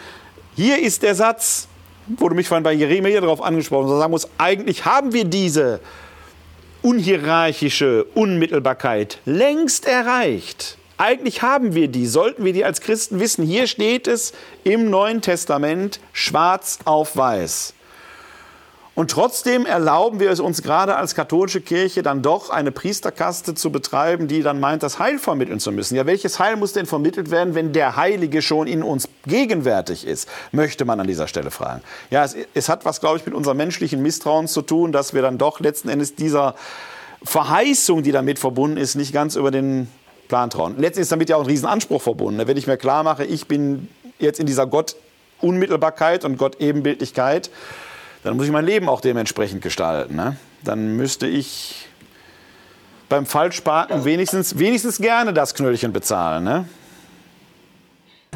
C: hier ist der Satz, wo du mich vorhin bei Jeremia darauf angesprochen hast, sagen muss, eigentlich haben wir diese unhierarchische Unmittelbarkeit längst erreicht. Eigentlich haben wir die, sollten wir die als Christen wissen. Hier steht es im Neuen Testament schwarz auf weiß. Und trotzdem erlauben wir es uns gerade als katholische Kirche dann doch eine Priesterkaste zu betreiben, die dann meint, das Heil vermitteln zu müssen. Ja, welches Heil muss denn vermittelt werden, wenn der Heilige schon in uns gegenwärtig ist, möchte man an dieser Stelle fragen. Ja, es, es hat was, glaube ich, mit unserem menschlichen Misstrauen zu tun, dass wir dann doch letzten Endes dieser Verheißung, die damit verbunden ist, nicht ganz über den Plan trauen. Letztendlich ist damit ja auch ein Riesenanspruch verbunden. Wenn ich mir klar mache, ich bin jetzt in dieser Gott-Unmittelbarkeit und Gott-Ebenbildlichkeit, dann muss ich mein Leben auch dementsprechend gestalten. Ne? Dann müsste ich beim Falschparken wenigstens, wenigstens gerne das Knöllchen bezahlen. Ne?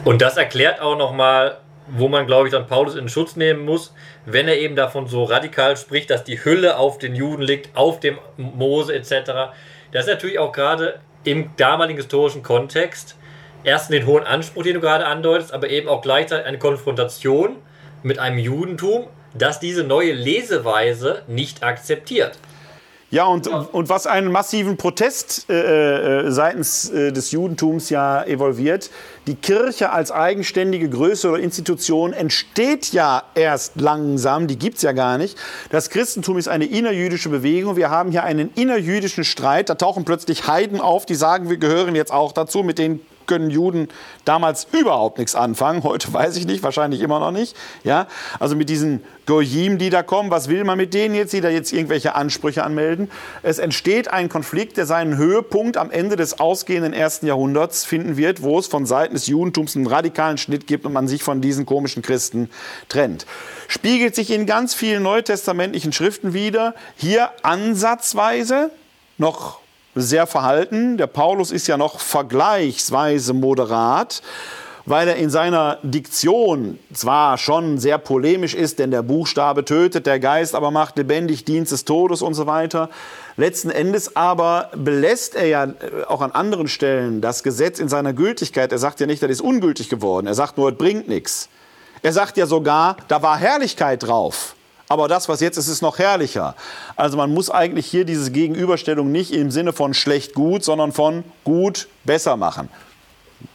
D: Und das erklärt auch nochmal, wo man, glaube ich, dann Paulus in Schutz nehmen muss, wenn er eben davon so radikal spricht, dass die Hülle auf den Juden liegt, auf dem Mose etc. Das ist natürlich auch gerade im damaligen historischen Kontext erst den hohen Anspruch, den du gerade andeutest, aber eben auch gleichzeitig eine Konfrontation mit einem Judentum, das diese neue Leseweise nicht akzeptiert.
C: Ja, und, und was einen massiven Protest äh, äh, seitens äh, des Judentums ja evolviert, die Kirche als eigenständige Größe oder Institution entsteht ja erst langsam, die gibt's ja gar nicht. Das Christentum ist eine innerjüdische Bewegung. Wir haben hier einen innerjüdischen Streit. Da tauchen plötzlich Heiden auf, die sagen, wir gehören jetzt auch dazu. Mit denen können Juden damals überhaupt nichts anfangen. Heute weiß ich nicht, wahrscheinlich immer noch nicht. Ja, also mit diesen Goyim, die da kommen, was will man mit denen jetzt, die da jetzt irgendwelche Ansprüche anmelden? Es entsteht ein Konflikt, der seinen Höhepunkt am Ende des ausgehenden ersten Jahrhunderts finden wird, wo es von Seiten des Judentums einen radikalen Schnitt gibt und man sich von diesen komischen Christen trennt. Spiegelt sich in ganz vielen neutestamentlichen Schriften wieder. Hier ansatzweise noch sehr verhalten. Der Paulus ist ja noch vergleichsweise moderat, weil er in seiner Diktion zwar schon sehr polemisch ist, denn der Buchstabe tötet, der Geist aber macht lebendig, Dienst des Todes und so weiter. Letzten Endes aber belässt er ja äh, auch an anderen Stellen das Gesetz in seiner Gültigkeit. Er sagt ja nicht, das ist ungültig geworden. Er sagt nur, es bringt nichts. Er sagt ja sogar, da war Herrlichkeit drauf. Aber das, was jetzt ist, ist noch herrlicher. Also man muss eigentlich hier diese Gegenüberstellung nicht im Sinne von schlecht gut, sondern von gut besser machen.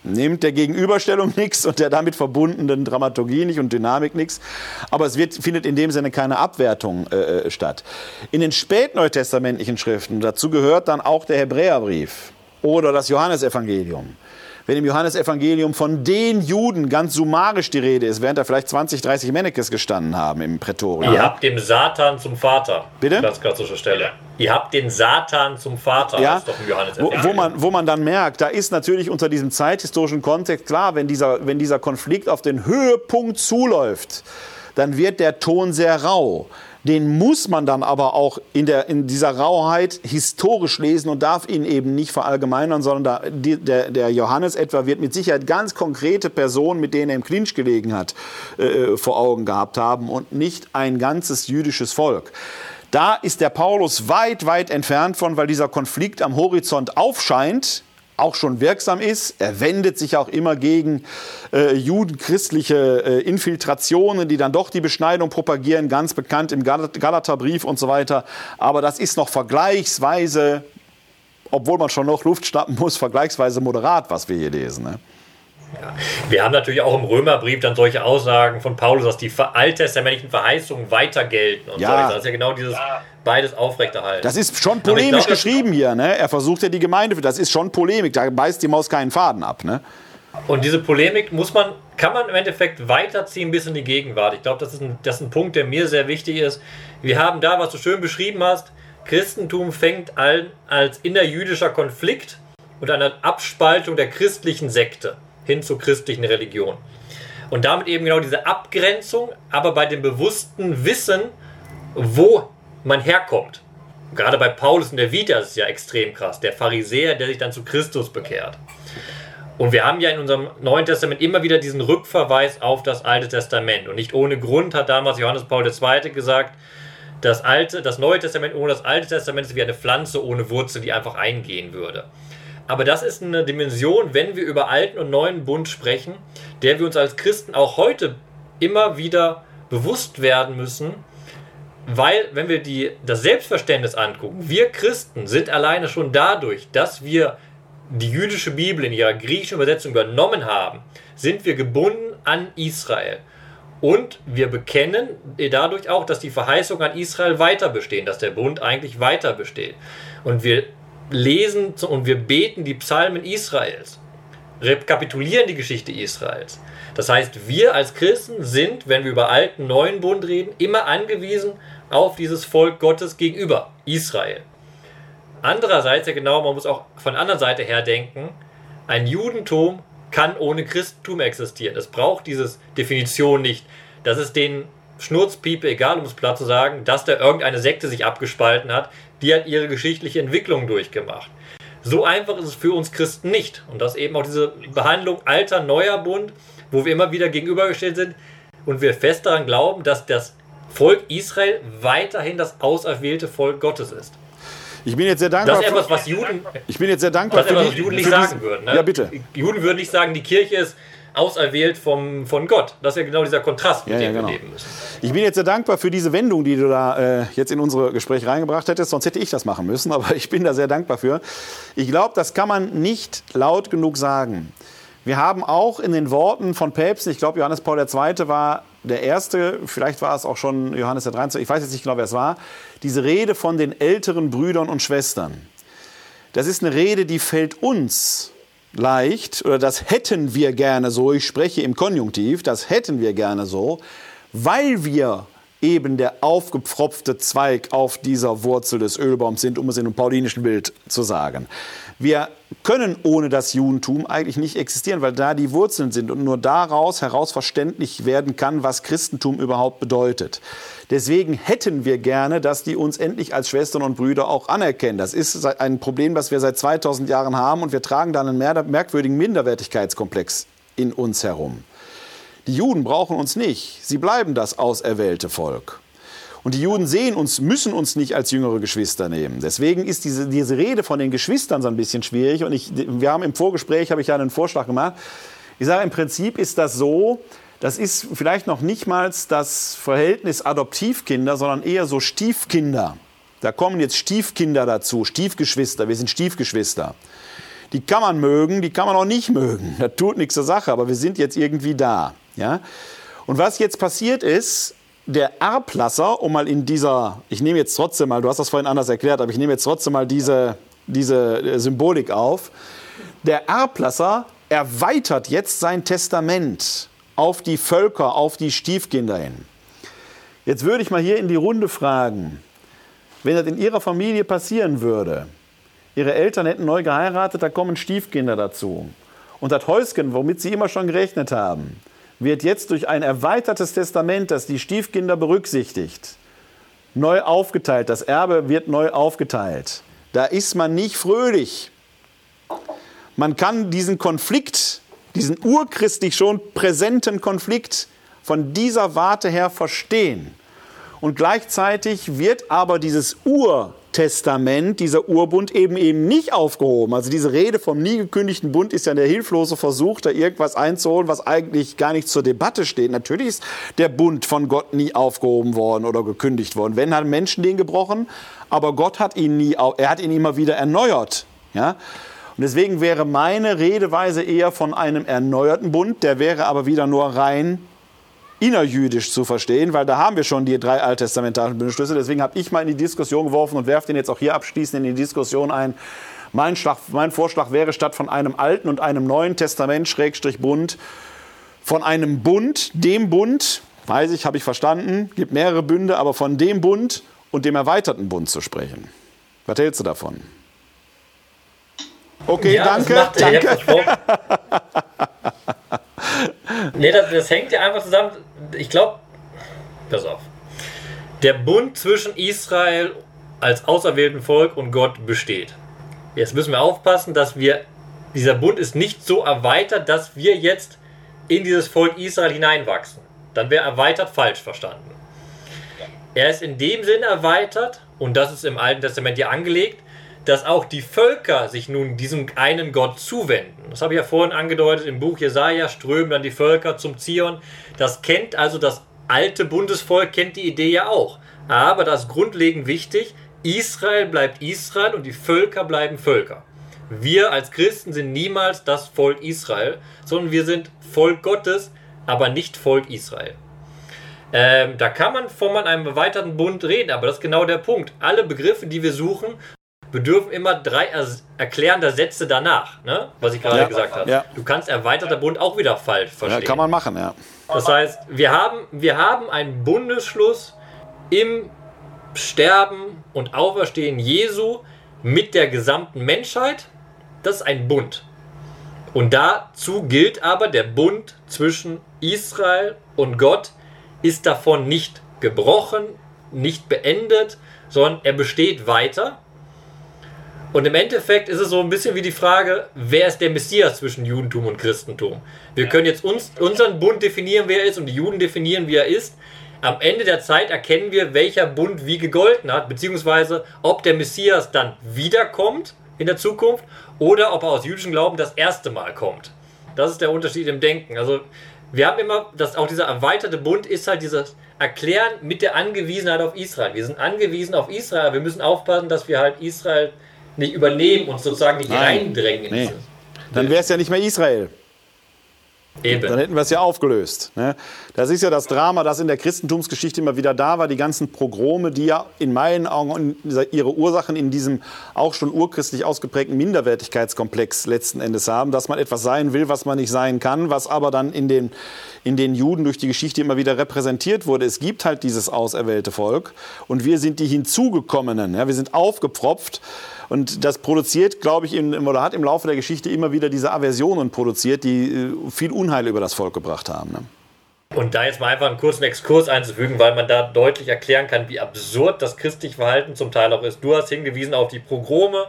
C: Nimmt der Gegenüberstellung [laughs] nichts und der damit verbundenen Dramaturgie nicht und Dynamik nichts. Aber es wird, findet in dem Sinne keine Abwertung äh, statt. In den spätneutestamentlichen Schriften, dazu gehört dann auch der Hebräerbrief oder das Johannesevangelium. Wenn im Johannesevangelium von den Juden ganz summarisch die Rede ist, während da vielleicht 20, 30 Mennekes gestanden haben im Prätorium.
D: Ihr habt dem Satan zum Vater.
C: Bitte?
D: Ganz klassische Stelle. Ihr habt den Satan zum Vater.
C: Ja,
D: Das ist doch im
C: wo, wo, man, wo man dann merkt, da ist natürlich unter diesem zeithistorischen Kontext klar, wenn dieser, wenn dieser Konflikt auf den Höhepunkt zuläuft, dann wird der Ton sehr rau. Den muss man dann aber auch in, der, in dieser Rauheit historisch lesen und darf ihn eben nicht verallgemeinern, sondern da, die, der, der Johannes etwa wird mit Sicherheit ganz konkrete Personen, mit denen er im Clinch gelegen hat, äh, vor Augen gehabt haben und nicht ein ganzes jüdisches Volk. Da ist der Paulus weit, weit entfernt von, weil dieser Konflikt am Horizont aufscheint, auch schon wirksam ist. Er wendet sich auch immer gegen äh, judenchristliche äh, Infiltrationen, die dann doch die Beschneidung propagieren, ganz bekannt im Galaterbrief und so weiter. Aber das ist noch vergleichsweise, obwohl man schon noch Luft schnappen muss, vergleichsweise moderat, was wir hier lesen. Ne?
D: Ja. Wir haben natürlich auch im Römerbrief dann solche Aussagen von Paulus, dass die alttestamentlichen Verheißungen weiter gelten und
C: ja.
D: so. Das ist ja genau dieses beides aufrechterhalten.
C: Das ist schon polemisch glaub, geschrieben hier. Ne? Er versucht ja die Gemeinde, das ist schon Polemik, da beißt die Maus keinen Faden ab. Ne?
D: Und diese Polemik muss man, kann man im Endeffekt weiterziehen bis in die Gegenwart. Ich glaube, das, ist ein, das ist ein Punkt, der mir sehr wichtig ist. Wir haben da, was du schön beschrieben hast, Christentum fängt an als innerjüdischer Konflikt und eine Abspaltung der christlichen Sekte hin zur christlichen Religion. Und damit eben genau diese Abgrenzung, aber bei dem bewussten Wissen, wo man herkommt. Gerade bei Paulus in der Vita ist es ja extrem krass. Der Pharisäer, der sich dann zu Christus bekehrt. Und wir haben ja in unserem Neuen Testament immer wieder diesen Rückverweis auf das Alte Testament. Und nicht ohne Grund hat damals Johannes Paul II. gesagt, das, Alte, das Neue Testament ohne das Alte Testament ist wie eine Pflanze ohne Wurzel, die einfach eingehen würde. Aber das ist eine Dimension, wenn wir über alten und neuen Bund sprechen, der wir uns als Christen auch heute immer wieder bewusst werden müssen, weil, wenn wir die, das Selbstverständnis angucken, wir Christen sind alleine schon dadurch, dass wir die jüdische Bibel in ihrer griechischen Übersetzung übernommen haben, sind wir gebunden an Israel. Und wir bekennen dadurch auch, dass die Verheißungen an Israel weiter bestehen, dass der Bund eigentlich weiter besteht. Und wir lesen und wir beten die Psalmen Israels, rekapitulieren die Geschichte Israels. Das heißt, wir als Christen sind, wenn wir über alten, neuen Bund reden, immer angewiesen auf dieses Volk Gottes gegenüber, Israel. Andererseits, ja genau, man muss auch von der anderen Seite her denken, ein Judentum kann ohne Christentum existieren. Es braucht diese Definition nicht. Das ist den Schnurzpiepe egal, um es platt zu sagen, dass da irgendeine Sekte sich abgespalten hat, die hat ihre geschichtliche Entwicklung durchgemacht. So einfach ist es für uns Christen nicht. Und das eben auch diese Behandlung alter, neuer Bund, wo wir immer wieder gegenübergestellt sind und wir fest daran glauben, dass das Volk Israel weiterhin das auserwählte Volk Gottes ist.
C: Ich bin jetzt sehr dankbar.
D: Das ist etwas, was Juden,
C: ich bin jetzt sehr dankbar
D: ist etwas, was Juden nicht sagen würden. Ne?
C: Ja, bitte.
D: Juden würden nicht sagen, die Kirche ist auserwählt vom, von Gott. Das ist ja genau dieser Kontrast, mit
C: ja,
D: dem
C: ja, genau.
D: wir leben müssen.
C: Ich bin jetzt sehr dankbar für diese Wendung, die du da äh, jetzt in unser Gespräch reingebracht hättest. Sonst hätte ich das machen müssen, [laughs] aber ich bin da sehr dankbar für. Ich glaube, das kann man nicht laut genug sagen. Wir haben auch in den Worten von Päpsten, ich glaube, Johannes Paul II. war der Erste, vielleicht war es auch schon Johannes der 23., ich weiß jetzt nicht genau, wer es war, diese Rede von den älteren Brüdern und Schwestern. Das ist eine Rede, die fällt uns leicht, oder das hätten wir gerne so, ich spreche im Konjunktiv, das hätten wir gerne so, weil wir eben der aufgepfropfte Zweig auf dieser Wurzel des Ölbaums sind, um es in einem paulinischen Bild zu sagen. Wir können ohne das Judentum eigentlich nicht existieren, weil da die Wurzeln sind und nur daraus heraus verständlich werden kann, was Christentum überhaupt bedeutet. Deswegen hätten wir gerne, dass die uns endlich als Schwestern und Brüder auch anerkennen. Das ist ein Problem, das wir seit 2000 Jahren haben und wir tragen dann einen merkwürdigen Minderwertigkeitskomplex in uns herum. Die Juden brauchen uns nicht. Sie bleiben das auserwählte Volk. Und die Juden sehen uns, müssen uns nicht als jüngere Geschwister nehmen. Deswegen ist diese, diese Rede von den Geschwistern so ein bisschen schwierig. Und ich, wir haben im Vorgespräch, habe ich ja einen Vorschlag gemacht. Ich sage, im Prinzip ist das so, das ist vielleicht noch nicht mal das Verhältnis Adoptivkinder, sondern eher so Stiefkinder. Da kommen jetzt Stiefkinder dazu, Stiefgeschwister, wir sind Stiefgeschwister. Die kann man mögen, die kann man auch nicht mögen. Das tut nichts zur Sache, aber wir sind jetzt irgendwie da. Ja? Und was jetzt passiert ist, der Erblasser, um mal in dieser, ich nehme jetzt trotzdem mal, du hast das vorhin anders erklärt, aber ich nehme jetzt trotzdem mal diese, diese äh, Symbolik auf. Der Erblasser erweitert jetzt sein Testament auf die Völker, auf die Stiefkinder hin. Jetzt würde ich mal hier in die Runde fragen, wenn das in Ihrer Familie passieren würde, Ihre Eltern hätten neu geheiratet, da kommen Stiefkinder dazu. Und das Häuschen, womit Sie immer schon gerechnet haben, wird jetzt durch ein erweitertes Testament, das die Stiefkinder berücksichtigt, neu aufgeteilt. Das Erbe wird neu aufgeteilt. Da ist man nicht fröhlich. Man kann diesen Konflikt, diesen urchristlich schon präsenten Konflikt von dieser Warte her verstehen. Und gleichzeitig wird aber dieses Urtestament, dieser Urbund eben eben nicht aufgehoben. Also diese Rede vom nie gekündigten Bund ist ja der hilflose Versuch, da irgendwas einzuholen, was eigentlich gar nicht zur Debatte steht. Natürlich ist der Bund von Gott nie aufgehoben worden oder gekündigt worden. Wenn, haben Menschen den gebrochen, aber Gott hat ihn nie, er hat ihn immer wieder erneuert. Ja? Und deswegen wäre meine Redeweise eher von einem erneuerten Bund, der wäre aber wieder nur rein innerjüdisch zu verstehen, weil da haben wir schon die drei alttestamentarischen Bündnisschlüsse. Deswegen habe ich mal in die Diskussion geworfen und werfe den jetzt auch hier abschließend in die Diskussion ein. Mein, Schlag, mein Vorschlag wäre, statt von einem alten und einem neuen Testament, Schrägstrich Bund, von einem Bund, dem Bund, weiß ich, habe ich verstanden, gibt mehrere Bünde, aber von dem Bund und dem erweiterten Bund zu sprechen. Was hältst du davon? Okay, ja, danke. danke. [laughs]
D: nee, das, das hängt ja einfach zusammen. Ich glaube, pass auf. Der Bund zwischen Israel als auserwählten Volk und Gott besteht. Jetzt müssen wir aufpassen, dass wir, dieser Bund ist nicht so erweitert, dass wir jetzt in dieses Volk Israel hineinwachsen. Dann wäre erweitert falsch verstanden. Er ist in dem Sinn erweitert, und das ist im Alten Testament ja angelegt, dass auch die Völker sich nun diesem einen Gott zuwenden. Das habe ich ja vorhin angedeutet, im Buch Jesaja strömen dann die Völker zum Zion. Das kennt also das alte Bundesvolk, kennt die Idee ja auch. Aber das ist grundlegend wichtig, Israel bleibt Israel und die Völker bleiben Völker. Wir als Christen sind niemals das Volk Israel, sondern wir sind Volk Gottes, aber nicht Volk Israel. Ähm, da kann man von einem erweiterten Bund reden, aber das ist genau der Punkt. Alle Begriffe, die wir suchen, bedürfen immer drei er erklärender Sätze danach, ne? was ich gerade ja, gesagt habe. Ja. Du kannst erweiterter Bund auch wieder falsch verstehen.
C: Ja, kann man machen, ja.
D: Das heißt, wir haben, wir haben einen Bundesschluss im Sterben und Auferstehen Jesu mit der gesamten Menschheit. Das ist ein Bund. Und dazu gilt aber, der Bund zwischen Israel und Gott ist davon nicht gebrochen, nicht beendet, sondern er besteht weiter. Und im Endeffekt ist es so ein bisschen wie die Frage, wer ist der Messias zwischen Judentum und Christentum? Wir können jetzt uns, unseren Bund definieren, wer er ist, und die Juden definieren, wie er ist. Am Ende der Zeit erkennen wir, welcher Bund wie gegolten hat, beziehungsweise ob der Messias dann wiederkommt in der Zukunft oder ob er aus jüdischem Glauben das erste Mal kommt. Das ist der Unterschied im Denken. Also wir haben immer, dass auch dieser erweiterte Bund ist halt dieses Erklären mit der Angewiesenheit auf Israel. Wir sind angewiesen auf Israel. Wir müssen aufpassen, dass wir halt Israel nicht übernehmen und sozusagen nicht Nein. reindrängen. Nee.
C: Dann wäre es ja nicht mehr Israel. Eben. Dann hätten wir es ja aufgelöst. Ne? Das ist ja das Drama, das in der Christentumsgeschichte immer wieder da war. Die ganzen Progrome, die ja in meinen Augen ihre Ursachen in diesem auch schon urchristlich ausgeprägten Minderwertigkeitskomplex letzten Endes haben, dass man etwas sein will, was man nicht sein kann, was aber dann in den, in den Juden durch die Geschichte immer wieder repräsentiert wurde. Es gibt halt dieses auserwählte Volk und wir sind die Hinzugekommenen. Ja? Wir sind aufgepfropft. Und das produziert, glaube ich, in, oder hat im Laufe der Geschichte immer wieder diese Aversionen produziert, die äh, viel Unheil über das Volk gebracht haben. Ne?
D: Und da jetzt mal einfach einen kurzen Exkurs einzufügen, weil man da deutlich erklären kann, wie absurd das christliche Verhalten zum Teil auch ist. Du hast hingewiesen auf die Progrome,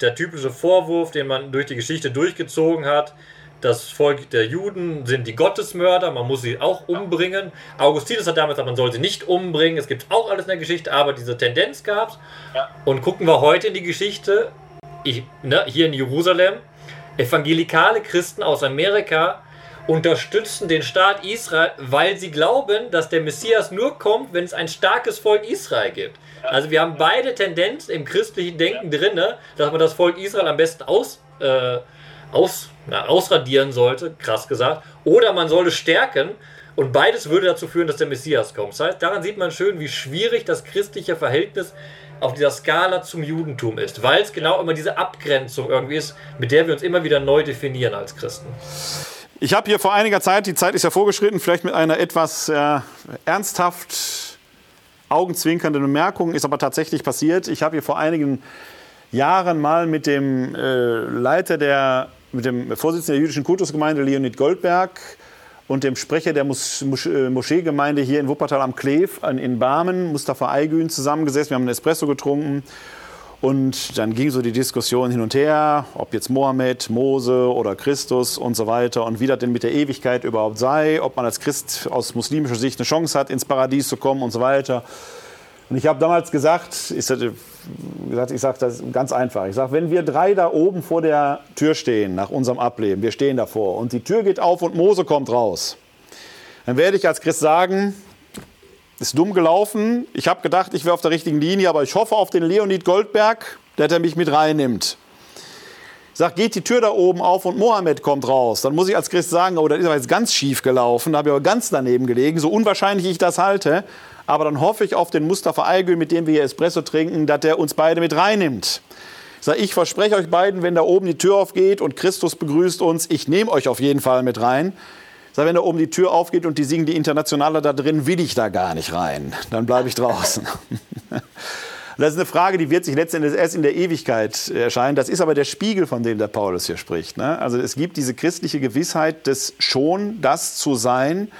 D: der typische Vorwurf, den man durch die Geschichte durchgezogen hat. Das Volk der Juden sind die Gottesmörder, man muss sie auch umbringen. Augustinus hat damals gesagt, man soll sie nicht umbringen. Es gibt auch alles in der Geschichte, aber diese Tendenz gab es. Ja. Und gucken wir heute in die Geschichte, ich, ne, hier in Jerusalem, evangelikale Christen aus Amerika unterstützen den Staat Israel, weil sie glauben, dass der Messias nur kommt, wenn es ein starkes Volk Israel gibt. Also wir haben beide Tendenzen im christlichen Denken drin, dass man das Volk Israel am besten aus, äh, aus na, ausradieren sollte, krass gesagt, oder man soll es stärken. Und beides würde dazu führen, dass der Messias kommt. Das heißt, daran sieht man schön, wie schwierig das christliche Verhältnis auf dieser Skala zum Judentum ist, weil es genau immer diese Abgrenzung irgendwie ist, mit der wir uns immer wieder neu definieren als Christen.
C: Ich habe hier vor einiger Zeit, die Zeit ist ja vorgeschritten, vielleicht mit einer etwas äh, ernsthaft augenzwinkernden Bemerkung, ist aber tatsächlich passiert. Ich habe hier vor einigen Jahren mal mit dem äh, Leiter der mit dem Vorsitzenden der jüdischen Kultusgemeinde Leonid Goldberg und dem Sprecher der Mos Mos äh, Moscheegemeinde hier in Wuppertal am Kleef in Barmen, Mustafa Aygün, zusammengesessen. Wir haben einen Espresso getrunken. Und dann ging so die Diskussion hin und her, ob jetzt Mohammed, Mose oder Christus und so weiter und wie das denn mit der Ewigkeit überhaupt sei, ob man als Christ aus muslimischer Sicht eine Chance hat, ins Paradies zu kommen und so weiter. Und ich habe damals gesagt, ich, ich sage das ganz einfach. Ich sage, wenn wir drei da oben vor der Tür stehen, nach unserem Ableben, wir stehen davor und die Tür geht auf und Mose kommt raus, dann werde ich als Christ sagen, ist dumm gelaufen. Ich habe gedacht, ich wäre auf der richtigen Linie, aber ich hoffe auf den Leonid Goldberg, der er mich mit reinnimmt. Sage, geht die Tür da oben auf und Mohammed kommt raus. Dann muss ich als Christ sagen, oh, das ist aber jetzt ganz schief gelaufen, da habe ich aber ganz daneben gelegen, so unwahrscheinlich ich das halte. Aber dann hoffe ich auf den Mustafa Aygül, mit dem wir hier Espresso trinken, dass der uns beide mit reinnimmt. Ich ich verspreche euch beiden, wenn da oben die Tür aufgeht und Christus begrüßt uns, ich nehme euch auf jeden Fall mit rein. Sag, wenn da oben die Tür aufgeht und die singen die Internationale da drin, will ich da gar nicht rein. Dann bleibe ich draußen. [laughs] Das ist eine Frage, die wird sich letztendlich erst in der Ewigkeit erscheinen. Das ist aber der Spiegel, von dem der Paulus hier spricht. Ne? Also es gibt diese christliche Gewissheit des schon, das zu sein,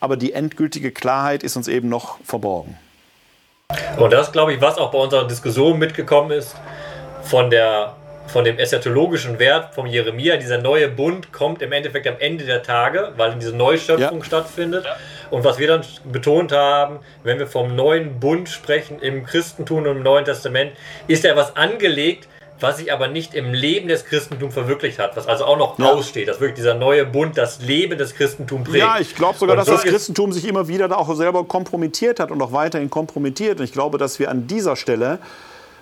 C: aber die endgültige Klarheit ist uns eben noch verborgen.
D: Und das, glaube ich, was auch bei unserer Diskussion mitgekommen ist, von der von dem eschatologischen Wert vom Jeremia, dieser neue Bund kommt im Endeffekt am Ende der Tage, weil diese Neuschöpfung ja. stattfindet. Und was wir dann betont haben, wenn wir vom neuen Bund sprechen im Christentum und im Neuen Testament, ist ja was angelegt, was sich aber nicht im Leben des Christentums verwirklicht hat, was also auch noch ja. aussteht, dass wirklich dieser neue Bund das Leben des Christentums prägt.
C: Ja, ich glaube sogar, und dass das Christentum sich immer wieder da auch selber kompromittiert hat und auch weiterhin kompromittiert. Und ich glaube, dass wir an dieser Stelle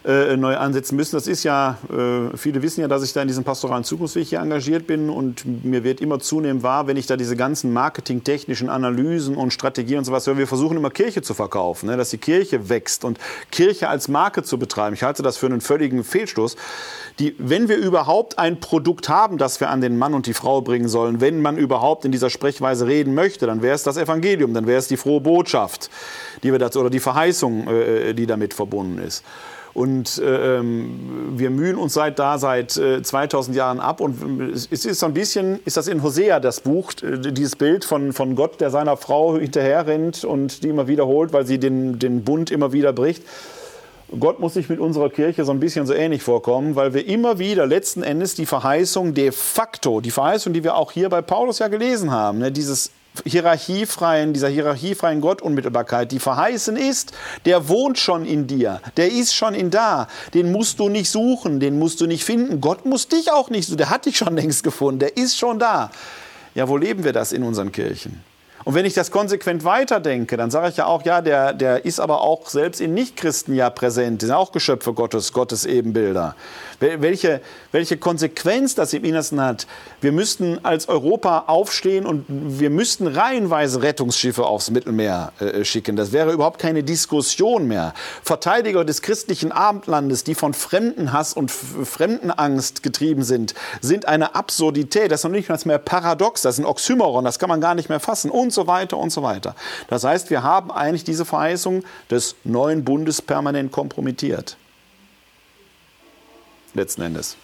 C: äh, neu ansetzen müssen. Das ist ja, äh, viele wissen ja, dass ich da in diesem pastoralen Zukunftsweg hier engagiert bin und mir wird immer zunehmend wahr, wenn ich da diese ganzen marketingtechnischen Analysen und Strategien und sowas höre. Wir versuchen immer Kirche zu verkaufen, ne? dass die Kirche wächst und Kirche als Marke zu betreiben. Ich halte das für einen völligen Fehlstoß. Die, wenn wir überhaupt ein Produkt haben, das wir an den Mann und die Frau bringen sollen, wenn man überhaupt in dieser Sprechweise reden möchte, dann wäre es das Evangelium, dann wäre es die frohe Botschaft, die wir dazu, oder die Verheißung, äh, die damit verbunden ist. Und äh, ähm, wir mühen uns seit da seit äh, 2000 Jahren ab. Und es ist so ein bisschen, ist das in Hosea das Buch, äh, dieses Bild von, von Gott, der seiner Frau hinterher rennt und die immer wiederholt, weil sie den, den Bund immer wieder bricht. Gott muss sich mit unserer Kirche so ein bisschen so ähnlich vorkommen, weil wir immer wieder letzten Endes die Verheißung de facto, die Verheißung, die wir auch hier bei Paulus ja gelesen haben, ne, dieses hierarchiefreien, dieser hierarchiefreien Gottunmittelbarkeit, die verheißen ist, der wohnt schon in dir, der ist schon in da, den musst du nicht suchen, den musst du nicht finden, Gott muss dich auch nicht suchen, der hat dich schon längst gefunden, der ist schon da. Ja, wo leben wir das in unseren Kirchen? Und wenn ich das konsequent weiterdenke, dann sage ich ja auch, ja, der, der ist aber auch selbst in Nichtchristen ja präsent, sind auch Geschöpfe Gottes, Gottes Ebenbilder. Welche, welche Konsequenz das im Innersten hat. Wir müssten als Europa aufstehen und wir müssten reihenweise Rettungsschiffe aufs Mittelmeer äh, schicken. Das wäre überhaupt keine Diskussion mehr. Verteidiger des christlichen Abendlandes, die von Fremdenhass und Fremdenangst getrieben sind, sind eine Absurdität. Das ist noch nicht mehr paradox, das ist ein Oxymoron, das kann man gar nicht mehr fassen und so weiter und so weiter. Das heißt, wir haben eigentlich diese Verheißung des neuen Bundes permanent kompromittiert. Letzten Endes.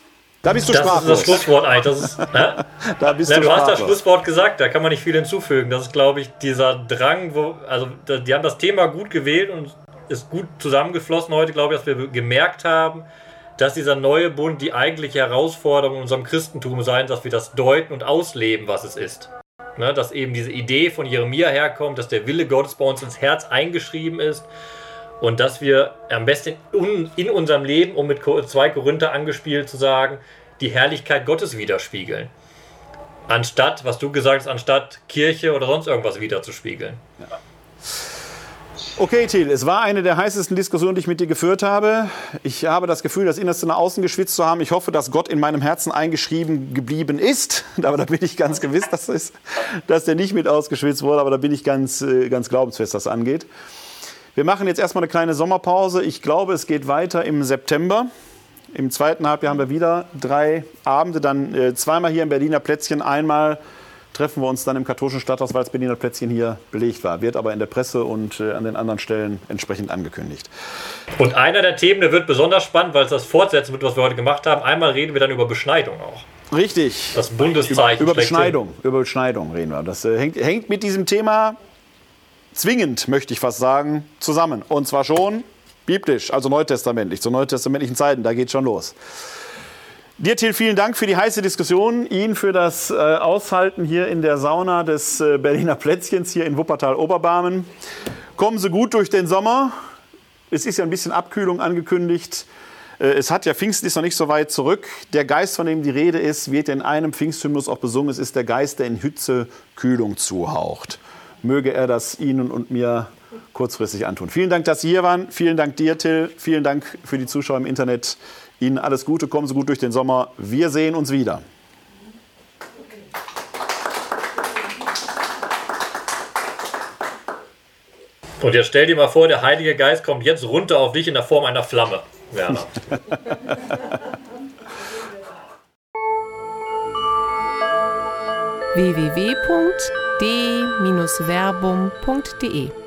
D: Da bist du das sprachlos. Das ist das Schlusswort eigentlich. Das ist, ne? [laughs] da bist Na, du, du hast das Schlusswort gesagt, da kann man nicht viel hinzufügen. Das ist, glaube ich, dieser Drang, wo, also die haben das Thema gut gewählt und ist gut zusammengeflossen heute, glaube ich, dass wir gemerkt haben, dass dieser neue Bund die eigentliche Herausforderung in unserem Christentum sein, dass wir das deuten und ausleben, was es ist. Ne, dass eben diese Idee von Jeremia herkommt, dass der Wille Gottes bei uns ins Herz eingeschrieben ist und dass wir am besten in unserem Leben, um mit zwei Korinther angespielt zu sagen, die Herrlichkeit Gottes widerspiegeln. Anstatt, was du gesagt hast, anstatt Kirche oder sonst irgendwas wiederzuspiegeln. Ja.
C: Okay, Thiel, es war eine der heißesten Diskussionen, die ich mit dir geführt habe. Ich habe das Gefühl, das Innerste nach außen geschwitzt zu haben. Ich hoffe, dass Gott in meinem Herzen eingeschrieben geblieben ist. [laughs] Aber da bin ich ganz gewiss, dass, es, dass der nicht mit ausgeschwitzt wurde. Aber da bin ich ganz, äh, ganz glaubensfest, was das angeht. Wir machen jetzt erstmal eine kleine Sommerpause. Ich glaube, es geht weiter im September. Im zweiten Halbjahr haben wir wieder drei Abende, dann äh, zweimal hier im Berliner Plätzchen, einmal treffen wir uns dann im katholischen Stadthaus, weil das Berliner Plätzchen hier belegt war. Wird aber in der Presse und äh, an den anderen Stellen entsprechend angekündigt.
D: Und einer der Themen, der wird besonders spannend, weil es das fortsetzen wird, was wir heute gemacht haben. Einmal reden wir dann über Beschneidung auch.
C: Richtig.
D: Das Bundeszeichen.
C: Über
D: schlechthin.
C: Beschneidung, über Beschneidung reden wir. Das äh, hängt, hängt mit diesem Thema zwingend, möchte ich fast sagen, zusammen. Und zwar schon biblisch, also neutestamentlich, zu neutestamentlichen Zeiten. Da geht schon los. Dir, Till, vielen Dank für die heiße Diskussion, Ihnen für das äh, Aushalten hier in der Sauna des äh, Berliner Plätzchens hier in Wuppertal-Oberbarmen. Kommen Sie gut durch den Sommer. Es ist ja ein bisschen Abkühlung angekündigt. Äh, Es hat ja Pfingsten ist noch nicht so weit zurück. Der Geist, von dem die Rede ist, wird in einem Pfingsthymnus auch besungen. Es ist der Geist, der in Hitze Kühlung zuhaucht. Möge er das Ihnen und mir kurzfristig antun. Vielen Dank, dass Sie hier waren. Vielen Dank dir, Till. Vielen Dank für die Zuschauer im Internet. Ihnen alles Gute. Kommen Sie gut durch den Sommer. Wir sehen uns wieder.
D: Und jetzt stell dir mal vor, der Heilige Geist kommt jetzt runter auf dich in der Form einer Flamme, Werner. [laughs]
A: www.d-verbum.de